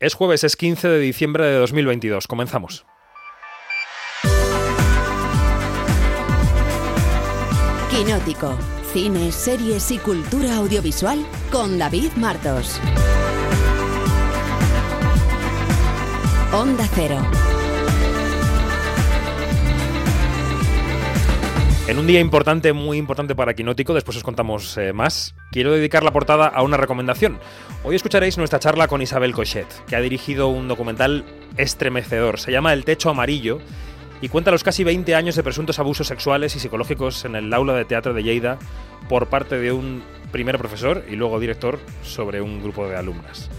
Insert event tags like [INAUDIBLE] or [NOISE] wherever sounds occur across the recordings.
Es jueves, es 15 de diciembre de 2022. Comenzamos. Quinótico. Cine, series y cultura audiovisual con David Martos. Onda Cero. En un día importante, muy importante para Quinótico, después os contamos eh, más, quiero dedicar la portada a una recomendación. Hoy escucharéis nuestra charla con Isabel Cochet, que ha dirigido un documental estremecedor. Se llama El Techo Amarillo y cuenta los casi 20 años de presuntos abusos sexuales y psicológicos en el aula de teatro de Lleida por parte de un primer profesor y luego director sobre un grupo de alumnas.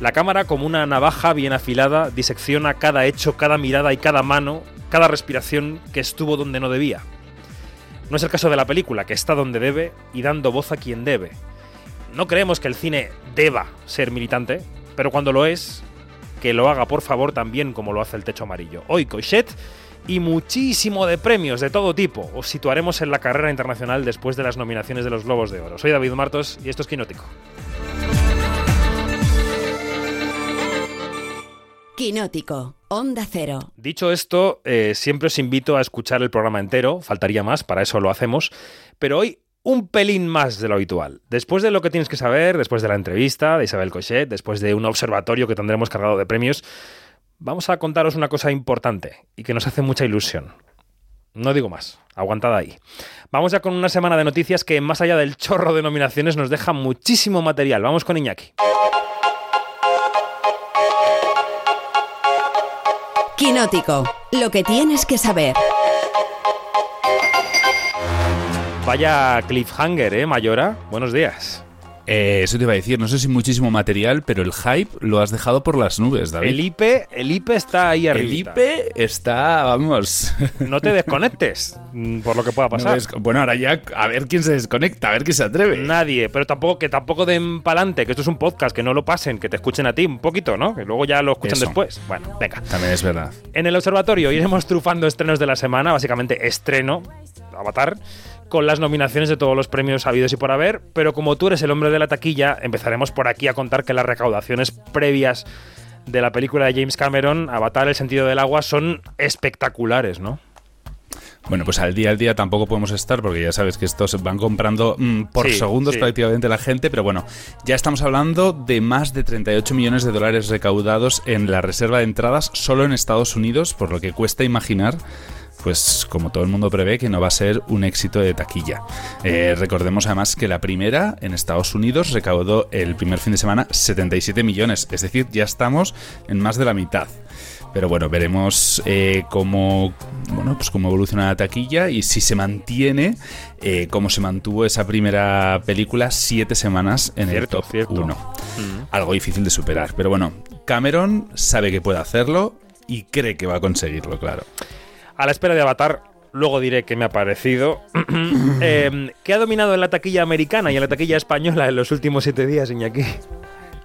La cámara, como una navaja bien afilada, disecciona cada hecho, cada mirada y cada mano, cada respiración que estuvo donde no debía. No es el caso de la película, que está donde debe y dando voz a quien debe. No creemos que el cine deba ser militante, pero cuando lo es, que lo haga por favor también como lo hace el techo amarillo. Hoy Coixet y muchísimo de premios de todo tipo. Os situaremos en la carrera internacional después de las nominaciones de los Globos de Oro. Soy David Martos y esto es Quinótico. Quinótico. Onda Cero. Dicho esto, eh, siempre os invito a escuchar el programa entero, faltaría más, para eso lo hacemos, pero hoy un pelín más de lo habitual. Después de lo que tienes que saber, después de la entrevista de Isabel Cochet, después de un observatorio que tendremos cargado de premios, vamos a contaros una cosa importante y que nos hace mucha ilusión. No digo más, aguantada ahí. Vamos ya con una semana de noticias que más allá del chorro de nominaciones nos deja muchísimo material. Vamos con Iñaki. Quinótico. Lo que tienes que saber. Vaya cliffhanger, ¿eh, Mayora? Buenos días. Eh, eso te iba a decir, no sé si muchísimo material, pero el hype lo has dejado por las nubes, David. El IP, el IP está ahí arriba. El IP está, vamos. No te desconectes, [LAUGHS] por lo que pueda pasar. No bueno, ahora ya a ver quién se desconecta, a ver quién se atreve. Nadie, pero tampoco que tampoco den pa'lante, que esto es un podcast, que no lo pasen, que te escuchen a ti un poquito, ¿no? Que luego ya lo escuchan Eso. después. Bueno, venga. También es verdad. En el observatorio iremos trufando estrenos de la semana, básicamente estreno, Avatar, con las nominaciones de todos los premios habidos y por haber, pero como tú eres el hombre de la taquilla, empezaremos por aquí a contar que las recaudaciones previas de la película de James Cameron, Avatar, El sentido del agua, son espectaculares, ¿no? Bueno, pues al día al día tampoco podemos estar porque ya sabes que estos van comprando mm, por Sí, segundos sí. prácticamente la gente, pero bueno, ya estamos hablando de más de 38 millones de dólares recaudados en la reserva de entradas solo en Estados Unidos, por lo que cuesta imaginar pues como todo el mundo prevé que no va a ser un éxito de taquilla. Eh, recordemos además que la primera en Estados Unidos recaudó el primer fin de semana 77 millones, es decir, ya estamos en más de la mitad. Pero bueno, veremos eh, cómo, bueno, pues cómo evoluciona la taquilla y si se mantiene eh, cómo se mantuvo esa primera película siete semanas en Cierto, el top cierto. 1. Algo difícil de superar. Pero bueno, Cameron sabe que puede hacerlo y cree que va a conseguirlo, claro. A la espera de Avatar, luego diré qué me ha parecido. Eh, [CLEARS THROAT] ¿Qué ha dominado en la taquilla americana y en la taquilla española en los últimos siete días, Iñaki?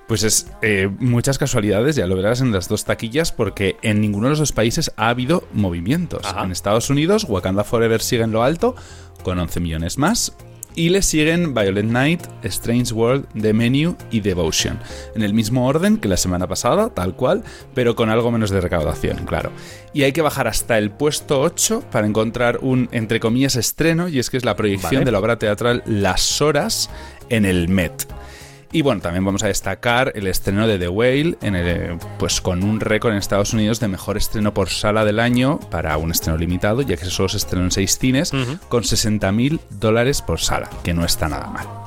Pues es eh, muchas casualidades, ya lo verás en las dos taquillas, porque en ninguno de los dos países ha habido movimientos. Ajá. En Estados Unidos, Wakanda Forever sigue en lo alto, con 11 millones más. Y le siguen Violet Night, Strange World, The Menu y Devotion. En el mismo orden que la semana pasada, tal cual, pero con algo menos de recaudación, claro. Y hay que bajar hasta el puesto 8 para encontrar un, entre comillas, estreno, y es que es la proyección Vale. de la obra teatral Las Horas en el Met. Y bueno, también vamos a destacar el estreno de The Whale, en el, pues con un récord en Estados Unidos de mejor estreno por sala del año para un estreno limitado, ya que solo se estrenó en seis cines, Ujú. con 60 mil dólares por sala, que no está nada mal.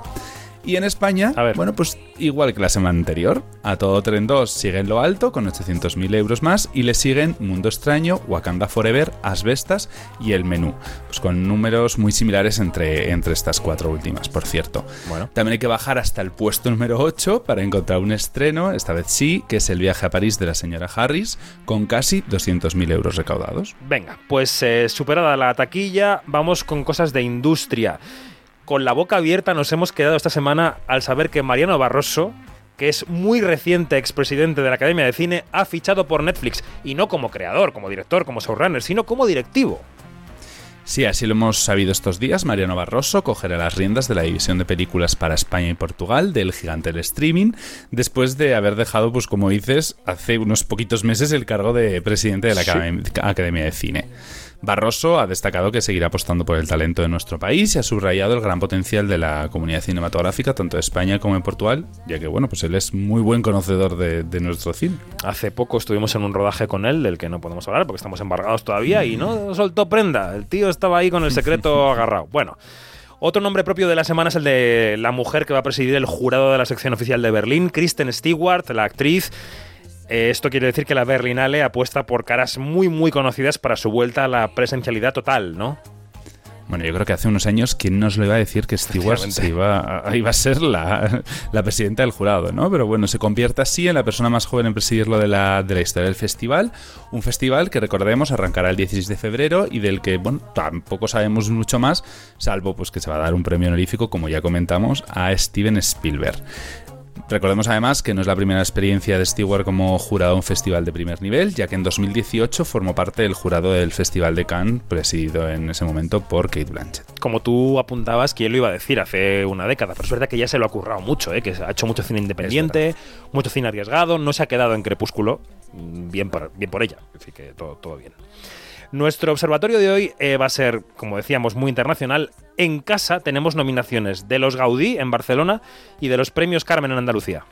Y en España, A ver. bueno, pues igual que la semana anterior, A Todo Tren 2 sigue en lo alto con 800.000 euros más y le siguen Mundo Extraño, Wakanda Forever, Asbestas y El Menú, pues con números muy similares entre, entre estas cuatro últimas, por cierto. Bueno. También hay que bajar hasta el puesto número 8 para encontrar un estreno, esta vez sí, que es el viaje a París de la señora Harris, con casi 200.000 euros recaudados. Venga, pues eh, superada la taquilla, vamos con cosas de industria. Con la boca abierta nos hemos quedado esta semana al saber que Mariano Barroso, que es muy reciente expresidente de la Academia de Cine, ha fichado por Netflix. Y no como creador, como director, como showrunner, sino como directivo. Sí, así lo hemos sabido estos días. Mariano Barroso cogerá las riendas de la división de películas para España y Portugal del gigante del streaming, después de haber dejado, pues como dices, hace unos poquitos meses el cargo de presidente de la Academia de Cine. Barroso ha destacado que seguirá apostando por el talento de nuestro país y ha subrayado el gran potencial de la comunidad cinematográfica, tanto de España como en Portugal, ya que bueno, pues él es muy buen conocedor de, nuestro cine. Hace poco estuvimos en un rodaje con él, del que no podemos hablar porque estamos embargados todavía, y no soltó prenda. El tío estaba ahí con el secreto [LAUGHS] agarrado. Bueno. Otro nombre propio de la semana es el de la mujer que va a presidir el jurado de la sección oficial de Berlín, Kristen Stewart, la actriz eh, esto quiere decir que la Berlinale apuesta por caras muy muy conocidas para su vuelta a la presencialidad total, ¿no? Bueno, yo creo que hace unos años, ¿quién nos lo iba a decir que Stewart iba, a, iba a ser la, presidenta del jurado, ¿no? Pero bueno, se convierte así en la persona más joven en presidirlo de la, de la historia del festival. Un festival que, recordemos, arrancará el 16 de febrero y del que, bueno, tampoco sabemos mucho más, salvo pues que se va a dar un premio honorífico, como ya comentamos, a Steven Spielberg. Recordemos además que no es la primera experiencia de Stewart como jurado en un festival de primer nivel, ya que en 2018 formó parte del jurado del Festival de Cannes, presidido en ese momento por Kate Blanchett. Como tú apuntabas, ¿quién lo iba a decir hace una década? Pero es verdad que ya se lo ha currado mucho, ¿eh? que ha hecho mucho cine independiente, mucho cine arriesgado, no se ha quedado en crepúsculo, bien por, bien por ella, así que todo, todo bien. Nuestro observatorio de hoy eh, va a ser, como decíamos, muy internacional. En casa tenemos nominaciones de los Gaudí en Barcelona y de los premios Carmen en Andalucía.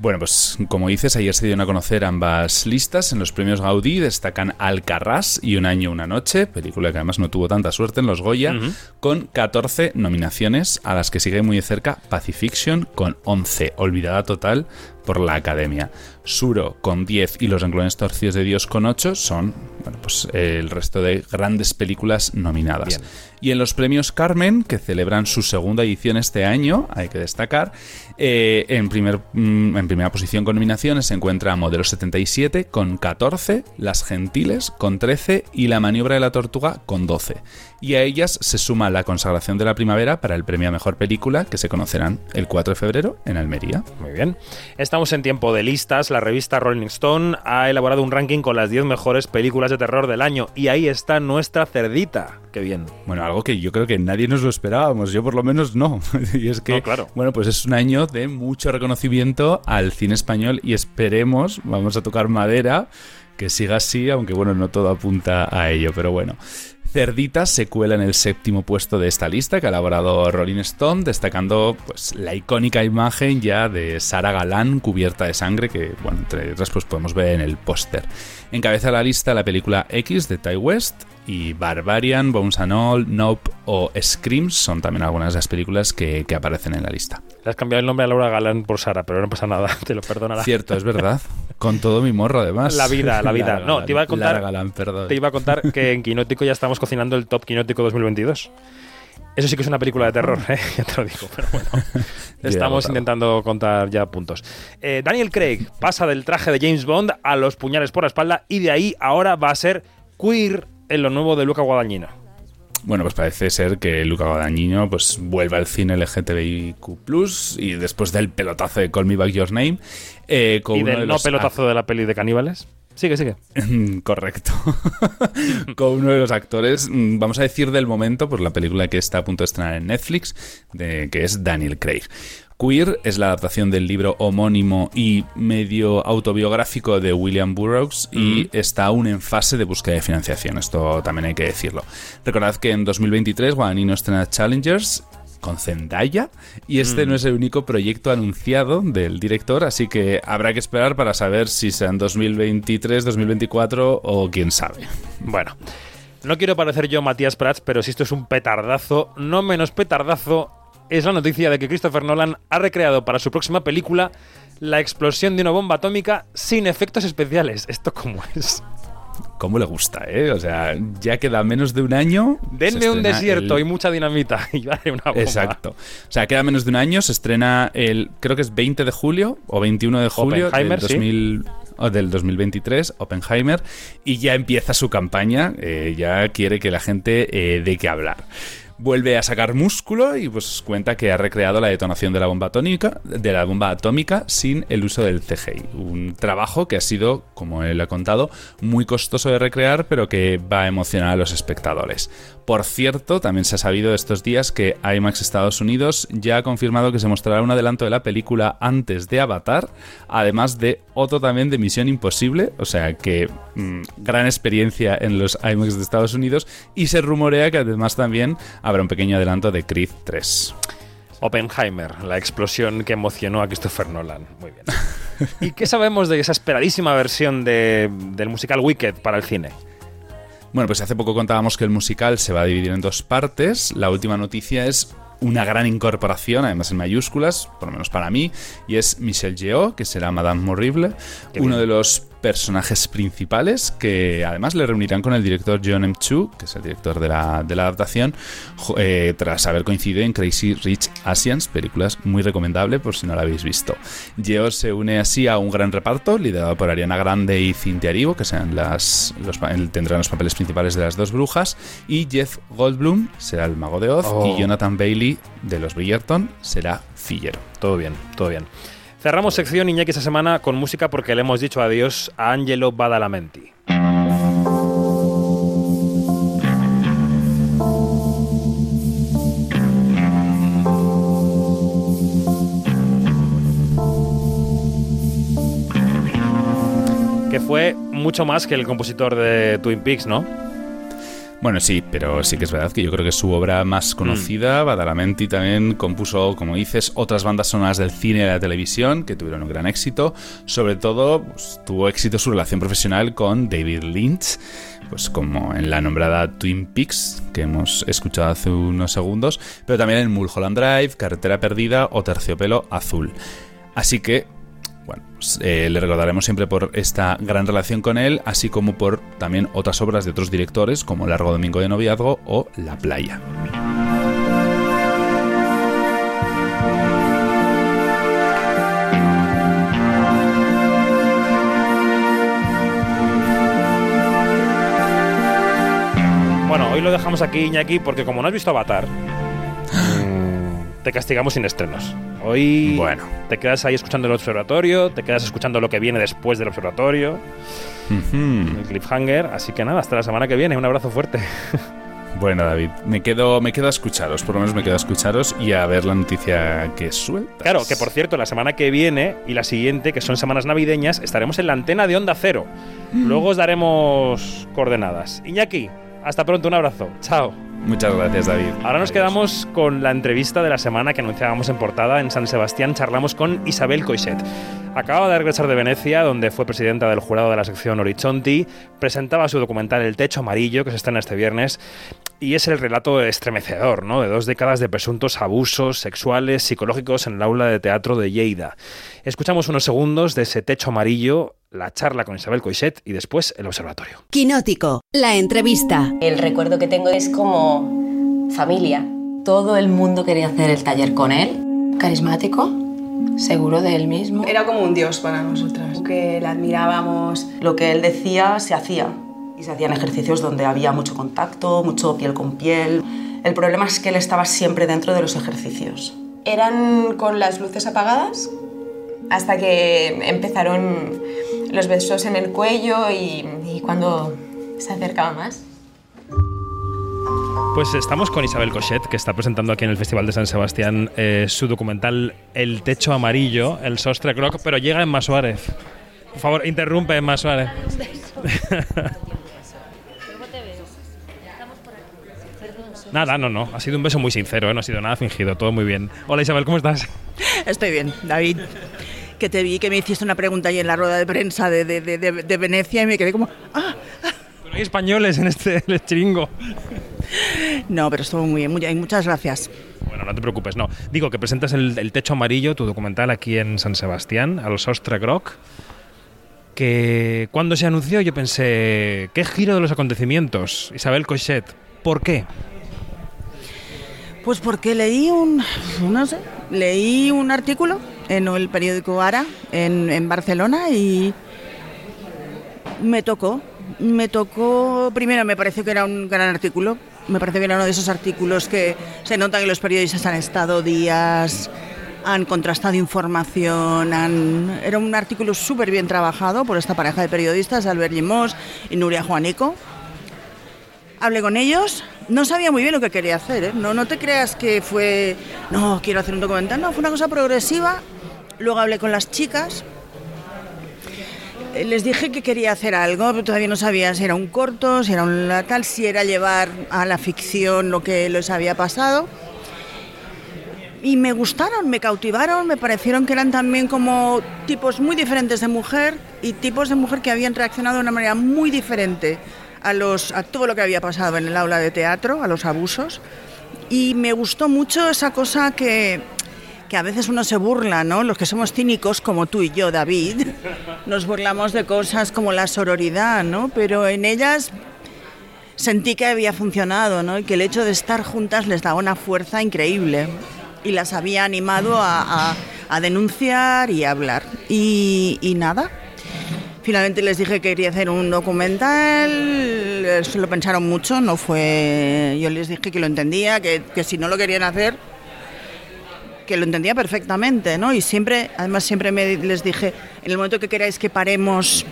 Bueno, pues como dices, ayer se dieron a conocer ambas listas. En los premios Gaudí destacan Alcarrás y Un año, una noche, película que además no tuvo tanta suerte en los Goya, con 14 nominaciones, a las que sigue muy de cerca Pacifiction con 11, olvidada total por la Academia. Suro con 10 y Los renglones torcidos de Dios con 8 son bueno, pues, el resto de grandes películas nominadas. Y en los premios Carmen, que celebran su segunda edición este año, hay que destacar, eh, en, primer, mm, en primera posición con nominaciones se encuentra Modelo 77 con 14, Las Gentiles con 13 y La Maniobra de la Tortuga con 12. Y a ellas se suma La Consagración de la Primavera para el premio a Mejor Película, que se conocerán el 4 de febrero en Almería. Muy bien. Estamos en tiempo de listas. La revista Rolling Stone ha elaborado un ranking con las 10 mejores películas de terror del año. Y ahí está nuestra cerdita. Qué bien. Bueno, algo que yo creo que nadie nos lo esperábamos. Yo por lo menos no. [LAUGHS] y es que, claro. bueno, pues es un año de mucho reconocimiento al cine español y esperemos, vamos a tocar madera, que siga así, aunque bueno, no todo apunta a ello, pero bueno. Cerdita se cuela en el séptimo puesto de esta lista que ha elaborado Rolling Stone, destacando pues, la icónica imagen ya de Sara Galán cubierta de sangre que, bueno, entre otras pues podemos ver en el póster. Encabeza la lista la película X de Ty West y Barbarian, Bones and All, Nope o Screams son también algunas de las películas que, aparecen en la lista. Le has cambiado el nombre a Laura Galán por Sara, pero no pasa nada, [LAUGHS] te lo perdonará. Cierto, es verdad. Con todo mi morro, además. La vida, la vida. [LAUGHS] no, te iba a contar. Galán, perdón. Te iba a contar que en Quinótico ya estamos cocinando el Top Quinótico 2022. Eso sí que es una película de terror, ¿eh? [LAUGHS] ya te lo digo, pero bueno. Estamos intentando contar ya puntos. Eh, Daniel Craig pasa del traje de James Bond a los puñales por la espalda y de ahí ahora va a ser queer en lo nuevo de Luca Guadagnino. Bueno, pues parece ser que Luca Guadagnino pues vuelve al cine LGTBIQ+, y después del pelotazo de Call Me Back Your Name... Eh, con ¿Y del no pelotazo de la peli de caníbales? Sigue, sigue. [LAUGHS] Correcto. [LAUGHS] Con uno de los actores, mm, vamos a decir del momento, pues la película que está a punto de estrenar en Netflix, de, que es Daniel Craig. Queer es la adaptación del libro homónimo y medio autobiográfico de William Burroughs y está aún en fase de búsqueda de financiación. Esto también hay que decirlo. Recordad que en 2023 Guadagnino estrena Challengers con Zendaya y este no es el único proyecto anunciado del director, así que habrá que esperar para saber si sea en 2023, 2024 o quién sabe. Bueno. No quiero parecer yo Matías Prats, pero si esto es un petardazo, no menos petardazo es la noticia de que Christopher Nolan ha recreado para su próxima película la explosión de una bomba atómica sin efectos especiales. ¿Esto cómo es? ¿Cómo le gusta, eh? O sea, ya queda menos de un año. Denme un desierto y mucha dinamita [LAUGHS] y vale una bomba. Exacto. O sea, queda menos de un año, se estrena el, creo que es 20 de julio o 21 de julio del, 2000, del 2023, Oppenheimer, y ya empieza su campaña, eh, ya quiere que la gente eh, dé que hablar. Vuelve a sacar músculo y pues cuenta que ha recreado la detonación de la bomba atómica, de la bomba atómica sin el uso del CGI. Un trabajo que ha sido, como él ha contado, muy costoso de recrear, pero que va a emocionar a los espectadores. Por cierto, también se ha sabido estos días que IMAX Estados Unidos ya ha confirmado que se mostrará un adelanto de la película antes de Avatar, además de otro también de Misión Imposible, o sea que mm, gran experiencia en los IMAX de Estados Unidos y se rumorea que además también habrá un pequeño adelanto de Creed 3. Oppenheimer, la explosión que emocionó a Christopher Nolan. Muy bien. [LAUGHS] ¿Y qué sabemos de esa esperadísima versión de, del musical Wicked para el cine? Bueno, pues hace poco contábamos que el musical se va a dividir en dos partes. La última noticia es una gran incorporación, además en mayúsculas, por lo menos para mí, y es Michelle Yeoh, que será Madame Morrible, uno de los personajes principales que además le reunirán con el director John M. Chu, que es el director de la, de la adaptación, eh, tras haber coincidido en Crazy Rich Asians, películas muy recomendable por si no la habéis visto. Geo se une así a un gran reparto liderado por Ariana Grande y Cynthia Erivo, que sean las, los, tendrán los papeles principales de las dos brujas, y Jeff Goldblum será el mago de Oz y Oh. Jonathan Bailey de los Bridgerton será Fillero. Todo bien, todo bien. Cerramos sección Iñaki esta semana con música porque le hemos dicho adiós a Angelo Badalamenti. Que fue mucho más que el compositor de Twin Peaks, ¿no? Bueno, sí, pero sí que es verdad que yo creo que su obra más conocida, Badalamenti, también compuso, como dices, otras bandas sonoras del cine y de la televisión que tuvieron un gran éxito. Sobre todo, pues, tuvo éxito su relación profesional con David Lynch, pues como en la nombrada Twin Peaks, que hemos escuchado hace unos segundos, pero también en Mulholland Drive, Carretera Perdida o Terciopelo Azul. Así que bueno, pues, eh, le recordaremos siempre por esta gran relación con él, así como por también otras obras de otros directores como Largo Domingo de Noviazgo o La Playa. Bueno, hoy lo dejamos aquí, Iñaki, porque como no has visto Avatar, te castigamos sin estrenos. Hoy Bueno. te quedas ahí escuchando el observatorio, te quedas escuchando lo que viene después del observatorio, el cliffhanger. Así que nada, hasta la semana que viene. Un abrazo fuerte. [LAUGHS] Bueno, David, me quedo, me quedo a escucharos, por lo menos me quedo a escucharos y a ver la noticia que sueltas. Claro, que por cierto, la semana que viene y la siguiente, que son semanas navideñas, estaremos en la antena de Onda Cero. Luego os daremos coordenadas. Iñaki, hasta pronto, un abrazo. Chao. Muchas gracias, David. Ahora nos Adiós. quedamos con la entrevista de la semana que anunciábamos en portada. En San Sebastián charlamos con Isabel Coixet. Acaba de regresar de Venecia, donde fue presidenta del jurado de la sección Horizonti. Presentaba su documental El Techo Amarillo, que se estrena este viernes. Y es el relato estremecedor, ¿no? De dos décadas de presuntos abusos sexuales, psicológicos en el aula de teatro de Lleida. Escuchamos unos segundos de ese Techo Amarillo, la charla con Isabel Coixet y después el observatorio. Quinótico, la entrevista. El recuerdo que tengo es como familia. Todo el mundo quería hacer el taller con él. carismático, seguro de él mismo. Era como un dios para nosotras. que le admirábamos. Lo que él decía se hacía. Y se hacían ejercicios donde había mucho contacto, mucho piel con piel. El problema es que él estaba siempre dentro de los ejercicios. Eran con las luces apagadas hasta que empezaron los besos en el cuello y, y cuando se acercaba más. Pues estamos con Isabel Cochet, que está presentando aquí en el Festival de San Sebastián eh, su documental El Techo Amarillo, el Sostre Croc, pero llega Emma Suárez. Por favor, interrumpe Emma Suárez. [LAUGHS] Nada, no, no. Ha sido un beso muy sincero, ¿eh? no ha sido nada fingido, todo muy bien. Hola Isabel, ¿cómo estás? Estoy bien, David. Que te vi, que me hiciste una pregunta ahí en la rueda de prensa de, de- de- Venecia y me quedé como, ah, Pero hay españoles en este el chiringo. no, pero estuvo muy bien, muy muchas gracias. Bueno, no te preocupes, no. Digo que presentas el, el Techo Amarillo, tu documental aquí en San Sebastián, al Sostre Groc. Que cuando se anunció yo pensé, ¿qué giro de los acontecimientos? Isabel Cochet, ¿por qué? Pues porque leí un, no sé, leí un artículo en el periódico Ara en, en Barcelona y me tocó. Me tocó, primero me pareció que era un gran artículo Me parece que era uno de esos artículos que se nota que los periodistas han estado días, han contrastado información, han... era un artículo súper bien trabajado por esta pareja de periodistas, Albert Limos y Nuria Juanico. Hablé con ellos, no sabía muy bien lo que quería hacer, ¿eh? no, no te creas que fue, no, quiero hacer un documental, no, fue una cosa progresiva. Luego hablé con las chicas, eh, les dije que quería hacer algo, pero todavía no sabía si era un corto, si era un tal, si era llevar a la ficción lo que les había pasado. Y me gustaron, me cautivaron, me parecieron que eran también como tipos muy diferentes de mujer y tipos de mujer que habían reaccionado de una manera muy diferente a, los, a todo lo que había pasado en el aula de teatro, a los abusos. Y me gustó mucho esa cosa que, que a veces uno se burla, ¿no? Los que somos cínicos como tú y yo, David, [LAUGHS] nos burlamos de cosas como la sororidad, ¿no? Pero en ellas sentí que había funcionado, ¿no? Y que el hecho de estar juntas les daba una fuerza increíble y las había animado a, a, denunciar y a hablar. Y, y, nada. Finalmente les dije que quería hacer un documental, se lo pensaron mucho, no fue. Yo les dije que lo entendía, que, que si no lo querían hacer, que lo entendía perfectamente, ¿no? Y siempre, además siempre me, les dije, en el momento que queráis que paremos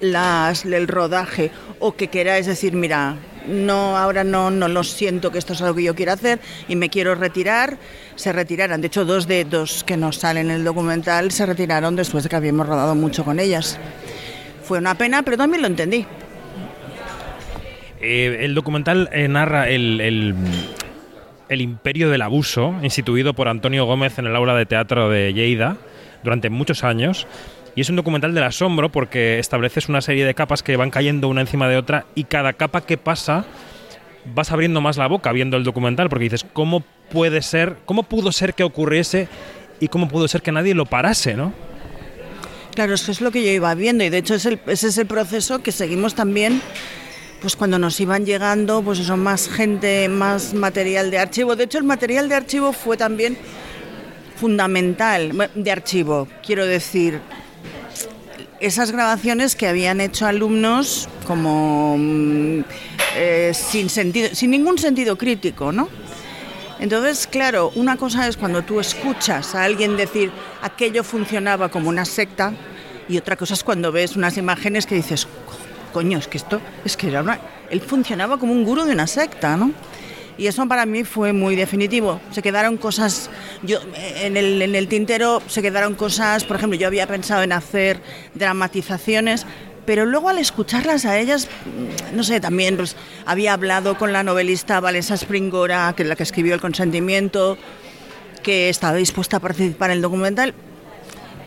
las, el rodaje o que queráis decir, mira, no, ahora no, no lo siento que esto es algo que yo quiero hacer y me quiero retirar, se retiraran. De hecho, dos de dos que nos salen en el documental se retiraron después de que habíamos rodado mucho con ellas. Fue una pena, pero también lo entendí. Eh, el documental eh, narra el, el, el imperio del abuso, instituido por Antonio Gómez en el aula de teatro de Lleida durante muchos años. Y es un documental del asombro porque estableces una serie de capas que van cayendo una encima de otra y cada capa que pasa vas abriendo más la boca viendo el documental porque dices, ¿cómo puede ser, cómo pudo ser que ocurriese y cómo pudo ser que nadie lo parase, ¿no? Claro, eso es lo que yo iba viendo y de hecho es ese es el proceso que seguimos también pues cuando nos iban llegando, pues eso, más gente, más material de archivo. De hecho, el material de archivo fue también fundamental de archivo, quiero decir, esas grabaciones que habían hecho alumnos como eh, sin sentido, sin ningún sentido crítico, ¿no? Entonces, claro, una cosa es cuando tú escuchas a alguien decir aquello funcionaba como una secta y otra cosa es cuando ves unas imágenes que dices, coño, es que esto, es que era una, él funcionaba como un gurú de una secta, ¿no? Y eso para mí fue muy definitivo. Se quedaron cosas, yo en el, en el tintero se quedaron cosas, por ejemplo, yo había pensado en hacer dramatizaciones, pero luego al escucharlas a ellas, no sé, también pues, había hablado con la novelista Valesa Springora, que es la que escribió El consentimiento, que estaba dispuesta a participar en el documental,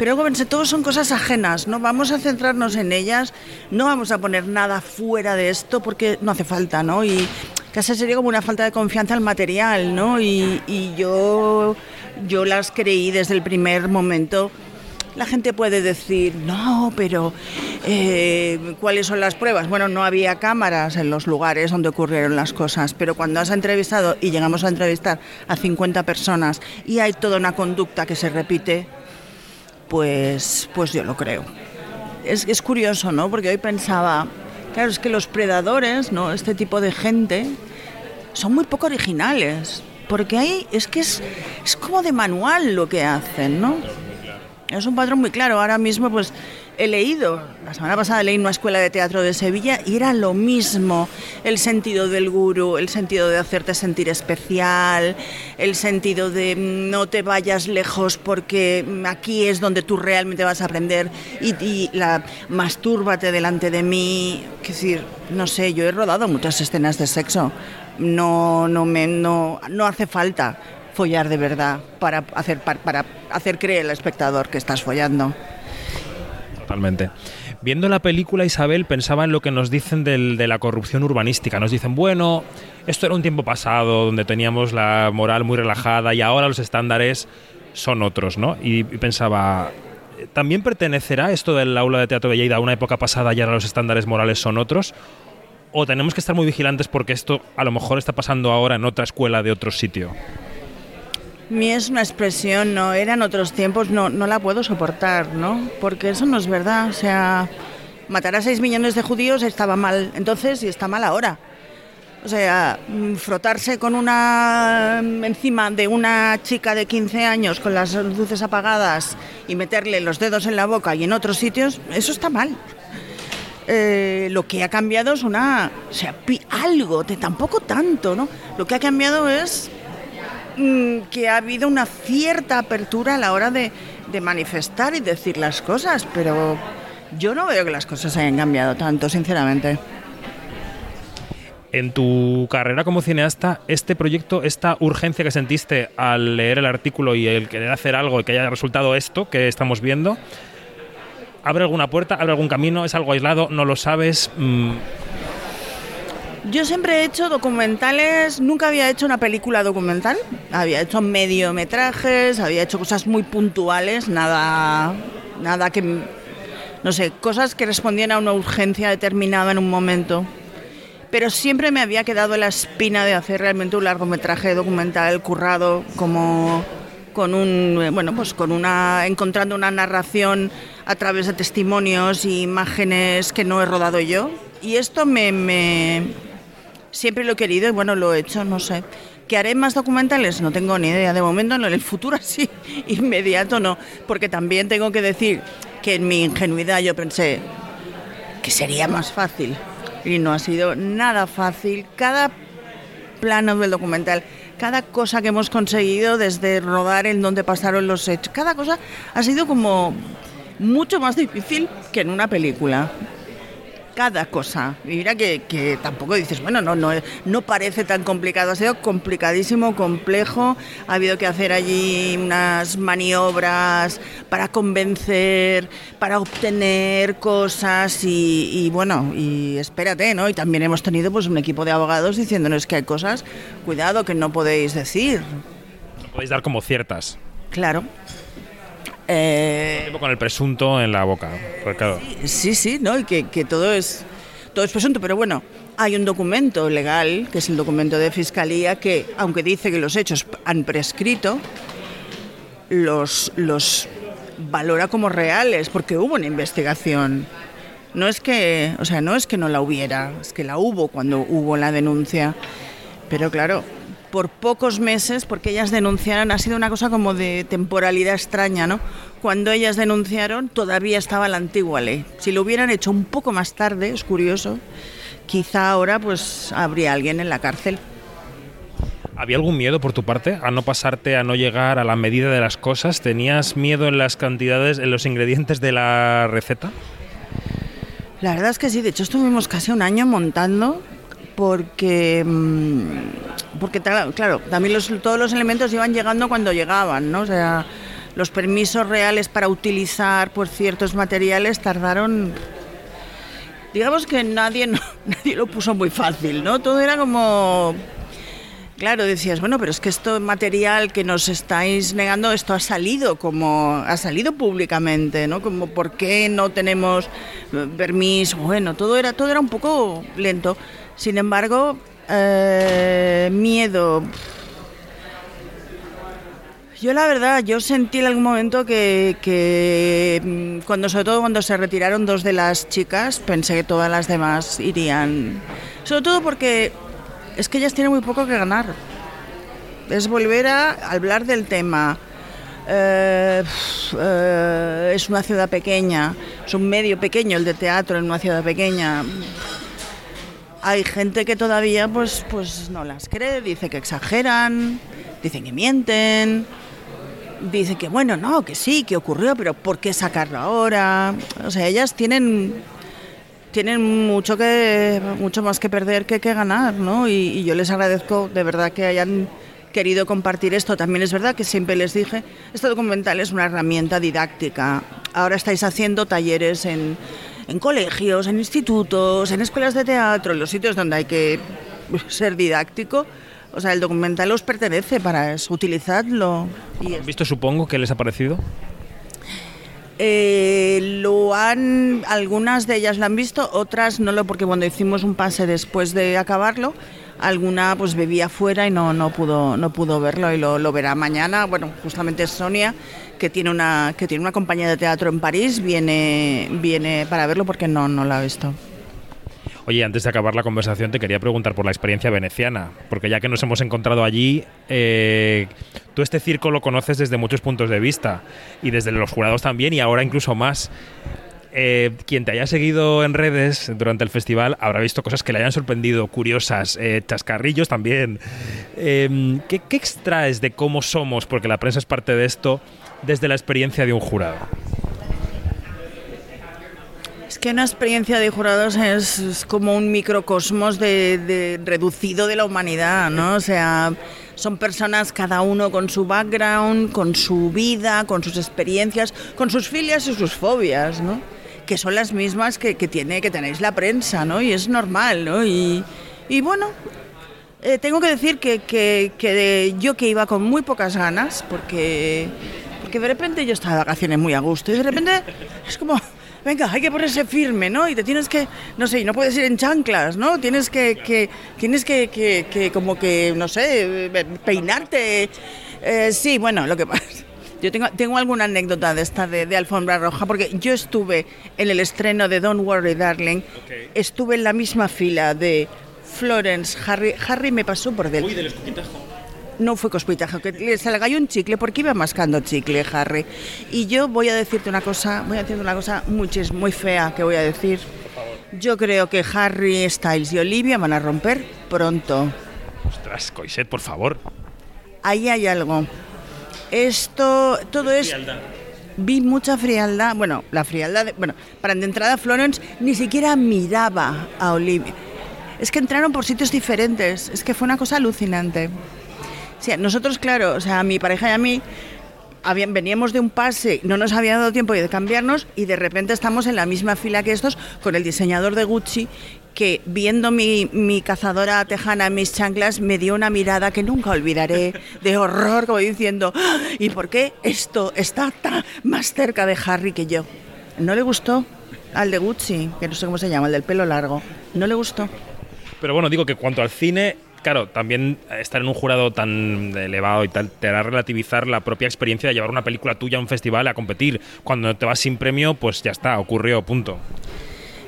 pero luego pensé, todos son cosas ajenas, ¿no? Vamos a centrarnos en ellas, no vamos a poner nada fuera de esto porque no hace falta, ¿no? Y casi sería como una falta de confianza al material, ¿no? Y, y yo, yo las creí desde el primer momento. La gente puede decir, no, pero eh, ¿cuáles son las pruebas? Bueno, no había cámaras en los lugares donde ocurrieron las cosas, pero cuando has entrevistado y llegamos a entrevistar a 50 personas y hay toda una conducta que se repite, pues, pues yo lo creo. Es, es curioso, ¿no? Porque hoy pensaba, claro, es que los predadores, ¿no? Este tipo de gente son muy poco originales, porque ahí es que es, es como de manual lo que hacen, ¿no? Es un patrón muy claro. Ahora mismo, pues he leído, la semana pasada leí en una escuela de teatro de Sevilla y era lo mismo, el sentido del gurú, el sentido de hacerte sentir especial, el sentido de no te vayas lejos porque aquí es donde tú realmente vas a aprender y, y la mastúrbate delante de mí, es decir, no sé, yo he rodado muchas escenas de sexo, no, no, me, no, no hace falta follar de verdad para hacer, para, para hacer creer al espectador que estás follando. Viendo la película, Isabel pensaba en lo que nos dicen del, de la corrupción urbanística. Nos dicen, bueno, esto era un tiempo pasado donde teníamos la moral muy relajada y ahora los estándares son otros, ¿no? Y, y pensaba, ¿también pertenecerá esto del aula de teatro de Lleida a una época pasada y ahora los estándares morales son otros? ¿O tenemos que estar muy vigilantes porque esto a lo mejor está pasando ahora en otra escuela de otro sitio? Mi es una expresión, no eran otros tiempos, no, no la puedo soportar, ¿no? Porque eso no es verdad. O sea, matar a 6 millones de judíos estaba mal entonces y está mal ahora. O sea, mm, frotarse con una encima de una chica de 15 años con las luces apagadas y meterle los dedos en la boca y en otros sitios, eso está mal. Eh, lo que ha cambiado es una, o sea, algo, de tampoco tanto, ¿no? Lo que ha cambiado es mm, que ha habido una cierta apertura a la hora de, de manifestar y decir las cosas, pero yo no veo que las cosas hayan cambiado tanto, sinceramente. En tu carrera como cineasta, este proyecto, esta urgencia que sentiste al leer el artículo y el querer hacer algo y que haya resultado esto que estamos viendo, ¿abre alguna puerta? ¿Abre algún camino? ¿Es algo aislado? ¿No lo sabes? Mm, Yo siempre he hecho documentales, nunca había hecho una película documental, había hecho mediometrajes, había hecho cosas muy puntuales, nada, nada que, no sé, cosas que respondían a una urgencia determinada en un momento. Pero siempre me había quedado la espina de hacer realmente un largometraje documental currado como con un bueno pues con una encontrando una narración a través de testimonios y imágenes que no he rodado yo y esto me, me siempre lo he querido y bueno lo he hecho no sé. Que haré más documentales no tengo ni idea. De momento en el futuro [LAUGHS] sí inmediato no. Porque también tengo que decir que en mi ingenuidad yo pensé que sería más fácil. Y no ha sido nada fácil. Cada plano del documental, cada cosa que hemos conseguido desde rodar en donde pasaron los hechos, cada cosa ha sido como mucho más difícil que en una película. Cada cosa. Y mira que, que tampoco dices, bueno, no, no, no parece tan complicado. Ha sido complicadísimo, complejo. Ha habido que hacer allí unas maniobras para convencer, para obtener cosas y, y bueno, y espérate, ¿no? Y también hemos tenido pues un equipo de abogados diciéndonos que hay cosas, cuidado, que no podéis decir. podéis dar como ciertas. Claro. Eh, con el presunto en la boca. Claro. Sí, sí, ¿no? Y que, que todo es todo es presunto, pero bueno, hay un documento legal, que es el documento de fiscalía, que aunque dice que los hechos han prescrito, los, los valora como reales, porque hubo una investigación. No es que, o sea, no es que no la hubiera, es que la hubo cuando hubo la denuncia. Pero claro, por pocos meses, porque ellas denunciaron, ha sido una cosa como de temporalidad extraña, ¿no? Cuando ellas denunciaron, todavía estaba la antigua ley. Si lo hubieran hecho un poco más tarde, es curioso, quizá ahora pues habría alguien en la cárcel. ¿Había algún miedo por tu parte a no pasarte, a no llegar a la medida de las cosas? ¿Tenías miedo en las cantidades, en los ingredientes de la receta? La verdad es que sí, de hecho estuvimos casi un año montando porque, mm, porque claro, también los- todos los elementos iban llegando cuando llegaban, ¿no? O sea, los permisos reales para utilizar pues, ciertos materiales tardaron... Digamos que nadie, no- [LAUGHS] nadie lo puso muy fácil, ¿no? Todo era como... Claro, decías, bueno, pero es que esto material que nos estáis negando, esto ha salido como ha salido públicamente, ¿no? Como por qué no tenemos eh, permiso, bueno, todo era todo era un poco lento. Sin embargo, eh, miedo. Yo la verdad, yo sentí en algún momento que, mm, cuando sobre todo cuando se retiraron dos de las chicas, pensé que todas las demás irían. Sobre todo porque es que ellas tienen muy poco que ganar. Es volver a hablar del tema. Eh, eh, es una ciudad pequeña, es un medio pequeño el de teatro en una ciudad pequeña. Hay gente que todavía pues, pues no las cree, dice que exageran, dicen que mienten, dicen que bueno, no, que sí, que ocurrió, pero ¿por qué sacarlo ahora? O sea, ellas tienen tienen mucho que mucho más que perder que que ganar, ¿no? Y, y yo les agradezco de verdad que hayan querido compartir esto. También es verdad que siempre les dije, este documental es una herramienta didáctica. Ahora estáis haciendo talleres en, en colegios, en institutos, en escuelas de teatro, en los sitios donde hay que ser didáctico. O sea, el documental os pertenece para eso, utilizadlo. Y es- ¿Visto, supongo, qué les ha parecido? eh, lo han, algunas de ellas lo han visto, otras no lo, porque cuando hicimos un pase después de acabarlo, alguna pues bebía fuera y no, no pudo, no pudo verlo y lo, lo verá mañana. Bueno, justamente Sonia, que tiene una, que tiene una compañía de teatro en París, viene, viene para verlo porque no, no lo ha visto. Oye, antes de acabar la conversación, te quería preguntar por la experiencia veneciana, porque ya que nos hemos encontrado allí, eh, tú este circo lo conoces desde muchos puntos de vista, y desde los jurados también, y ahora incluso más. Eh, quien te haya seguido en redes durante el festival habrá visto cosas que le hayan sorprendido, curiosas, eh, chascarrillos también. Em, ¿qué, ¿Qué extraes de cómo somos, porque la prensa es parte de esto, desde la experiencia de un jurado? Es que una experiencia de jurados es, como un microcosmos reducido de la humanidad, ¿no? O sea, son personas cada uno con su background, con su vida, con sus experiencias, con sus filias y sus fobias, ¿no? Que son las mismas que, tiene, que tenéis la prensa, ¿no? Y es normal, ¿no? Y, bueno, eh, tengo que decir que, yo que iba con muy pocas ganas, porque, porque de repente yo estaba de vacaciones muy a gusto y de repente es como, venga, hay que ponerse firme, ¿no? Y te tienes que, no sé, y no puedes ir en chanclas, ¿no? Tienes que, que tienes que, que- que como que, no sé, eh, peinarte. Eh, sí, bueno, lo que pasa. Yo tengo, tengo alguna anécdota de esta de, de Alfombra Roja, porque yo estuve en el estreno de Don't Worry Darling, estuve en la misma fila de Florence, Harry, Harry me pasó por del... del escupitajo. No fue cospitajo, que se le cayó un chicle porque iba mascando chicle, Harry. Y yo voy a decirte una cosa, voy a decirte una cosa muy, muy fea que voy a decir. Yo creo que Harry Styles y Olivia van a romper pronto. Ostras, Coiset, por favor. Ahí hay algo. Esto, todo es... Vi mucha frialdad, bueno, la frialdad, de- bueno, para de entrada Florence ni siquiera miraba a Olivia. Es que entraron por sitios diferentes, es que fue una cosa alucinante. Sea, nosotros, claro, o sea, mi pareja y a mí habían, veníamos de un pase, no nos había dado tiempo de cambiarnos y de repente estamos en la misma fila que estos con el diseñador de Gucci que viendo mi, mi cazadora tejana en mis chanclas me dio una mirada que nunca olvidaré de horror como diciendo "¡Ah! ¿y por qué esto está tan más cerca de Harry que yo? ¿No le gustó? Al de Gucci, que no sé cómo se llama, el del pelo largo. ¿No le gustó? Pero bueno, digo que cuanto al cine, claro, también estar en un jurado tan elevado y tal te hará relativizar la propia experiencia de llevar una película tuya a un festival a competir. Cuando te vas sin premio, pues ya está, ocurrió, punto.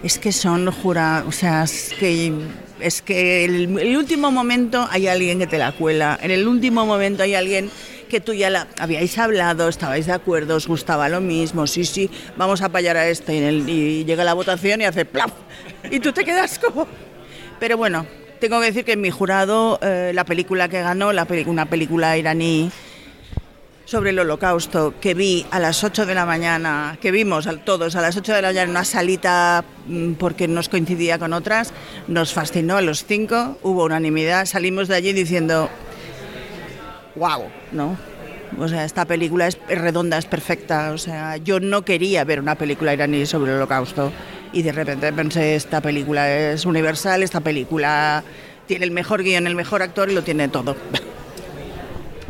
Es que son jurados, o sea, es que, es el último momento hay alguien que te la cuela, en el último momento hay alguien que tú ya la habíais hablado, estabais de acuerdo, os gustaba lo mismo, sí, sí, vamos a apoyar a este, y, en el- y llega la votación y hace plaf, y tú te quedas como... Pero bueno, tengo que decir que en mi jurado, eh, la película que ganó, una película iraní, sobre el holocausto que vi a las 8 de la mañana, que vimos todos a las 8 de la mañana en una salita mm, porque nos coincidía con otras, nos fascinó a los cinco, hubo unanimidad, salimos de allí diciendo, wow, ¿no? O sea, esta película es redonda, es perfecta. O sea, yo no quería ver una película iraní sobre el holocausto y de repente pensé, esta película es universal, esta película tiene el mejor guion, el mejor actor y lo tiene todo. [LAUGHS]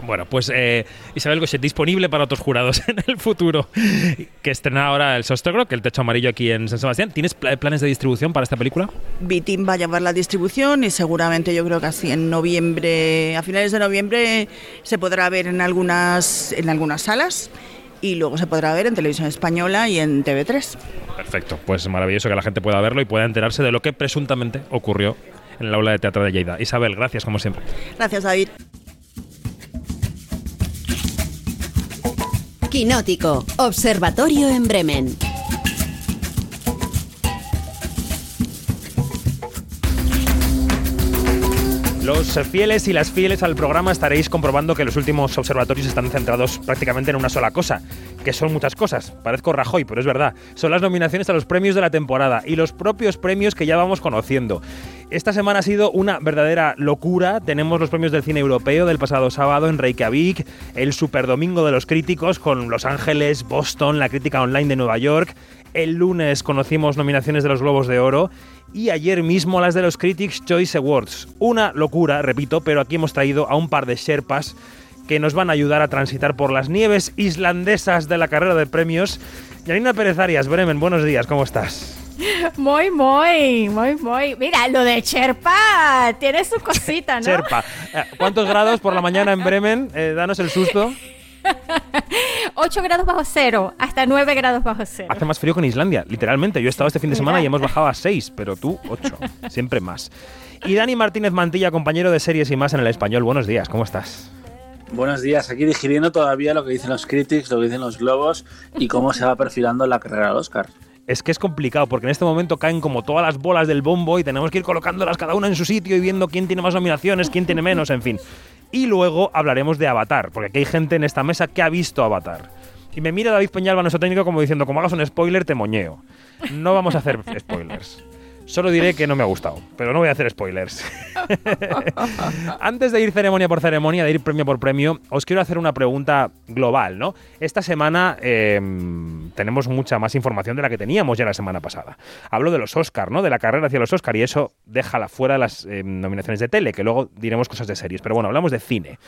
Bueno, pues eh, Isabel Gochet, disponible para otros jurados [LAUGHS] en el futuro, que estrena ahora el Sostogro, que el techo amarillo aquí en San Sebastián. ¿Tienes pla- planes de distribución para esta película? Bitim va a llevar la distribución y seguramente yo creo que así en noviembre, a finales de noviembre se podrá ver en algunas en algunas salas y luego se podrá ver en televisión española y en TV3. Perfecto, pues maravilloso que la gente pueda verlo y pueda enterarse de lo que presuntamente ocurrió en el aula de teatro de Lleida. Isabel, gracias como siempre. Gracias, David. Quinótico, Observatorio en Bremen. Los fieles y las fieles al programa estaréis comprobando que los últimos observatorios están centrados prácticamente en una sola cosa, que son muchas cosas. Parezco Rajoy, pero es verdad. Son las nominaciones a los premios de la temporada y los propios premios que ya vamos conociendo. Esta semana ha sido una verdadera locura. Tenemos los premios del cine europeo del pasado sábado en Reykjavik, el Superdomingo de los Críticos con Los Ángeles, Boston, la crítica online de Nueva York. El lunes conocimos nominaciones de los Globos de Oro y ayer mismo las de los Critics Choice Awards. Una locura, repito, pero aquí hemos traído a un par de Sherpas que nos van a ayudar a transitar por las nieves islandesas de la carrera de premios. Yanina Pérez Arias, Bremen, buenos días, ¿cómo estás? Muy, muy, muy, muy. Mira, lo de Sherpa tiene su cosita, ¿no? [LAUGHS] Sherpa. Eh, ¿Cuántos grados por la mañana en Bremen? Eh, danos el susto. [LAUGHS] 8 grados bajo cero, hasta 9 grados bajo cero. Hace más frío que en Islandia, literalmente. Yo he estado este fin de semana y hemos bajado a 6, pero tú 8. Siempre más. Y Dani Martínez Mantilla, compañero de series y más en el español. Buenos días, ¿cómo estás? Buenos días, aquí digiriendo todavía lo que dicen los critics, lo que dicen los globos y cómo se va perfilando la carrera al Oscar. Es que es complicado porque en este momento caen como todas las bolas del bombo y tenemos que ir colocándolas cada una en su sitio y viendo quién tiene más nominaciones, quién tiene menos, en fin. Y luego hablaremos de Avatar, porque aquí hay gente en esta mesa que ha visto Avatar. Y me mira David Peñalba, nuestro técnico, como diciendo, como hagas un spoiler, te moñeo. No vamos a hacer [LAUGHS] spoilers. Solo diré que no me ha gustado, pero no voy a hacer spoilers. [LAUGHS] Antes de ir ceremonia por ceremonia, de ir premio por premio, os quiero hacer una pregunta global, ¿no? Esta semana em, tenemos mucha más información de la que teníamos ya la semana pasada. Hablo de los Oscars, ¿no? De la carrera hacia los Oscars y eso deja fuera las em, nominaciones de tele, que luego diremos cosas de series. Pero bueno, hablamos de cine.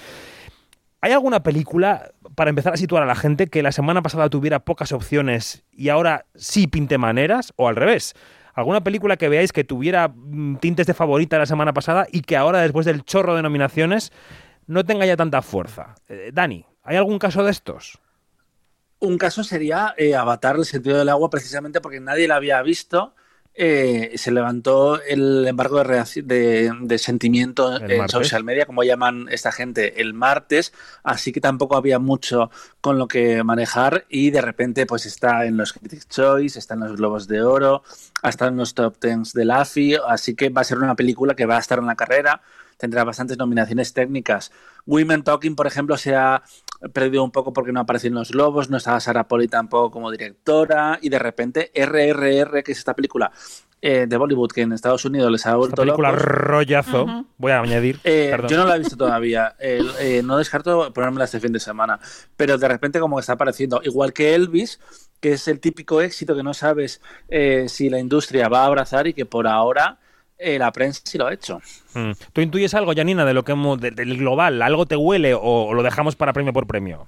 ¿Hay alguna película, para empezar a situar a la gente, que la semana pasada tuviera pocas opciones y ahora sí pinte maneras? ¿O al revés? ¿Alguna película que veáis que tuviera mm, tintes de favorita la semana pasada y que ahora, después del chorro de nominaciones, no tenga ya tanta fuerza? Eh, Dani, ¿hay algún caso de estos? Un caso sería eh, Avatar, el sentido del agua, precisamente porque nadie la había visto eh, se levantó el embargo de, de, sentimiento en social media, como llaman esta gente, el martes, así que tampoco había mucho con lo que manejar y de repente pues está en los Critics' Choice, está en los Globos de Oro, hasta en los top tens del AFI, así que va a ser una película que va a estar en la carrera, tendrá bastantes nominaciones técnicas. Women Talking, por ejemplo, se ha perdido un poco porque no aparecen los globos, no estaba Sarah Poli tampoco como directora, y de repente RRR, que es esta película eh, de Bollywood que en Estados Unidos les ha vuelto esta película rollazo, voy a añadir. Eh, yo no la he visto todavía, eh, no descarto ponérmela este fin de semana, pero de repente como que está apareciendo, igual que Elvis, que es el típico éxito que no sabes si la industria va a abrazar y que por ahora eh, la prensa sí lo ha hecho. Mm. ¿Tú intuyes algo, Janina, de lo que hemos, del global? ¿Algo te huele o, lo dejamos para premio por premio?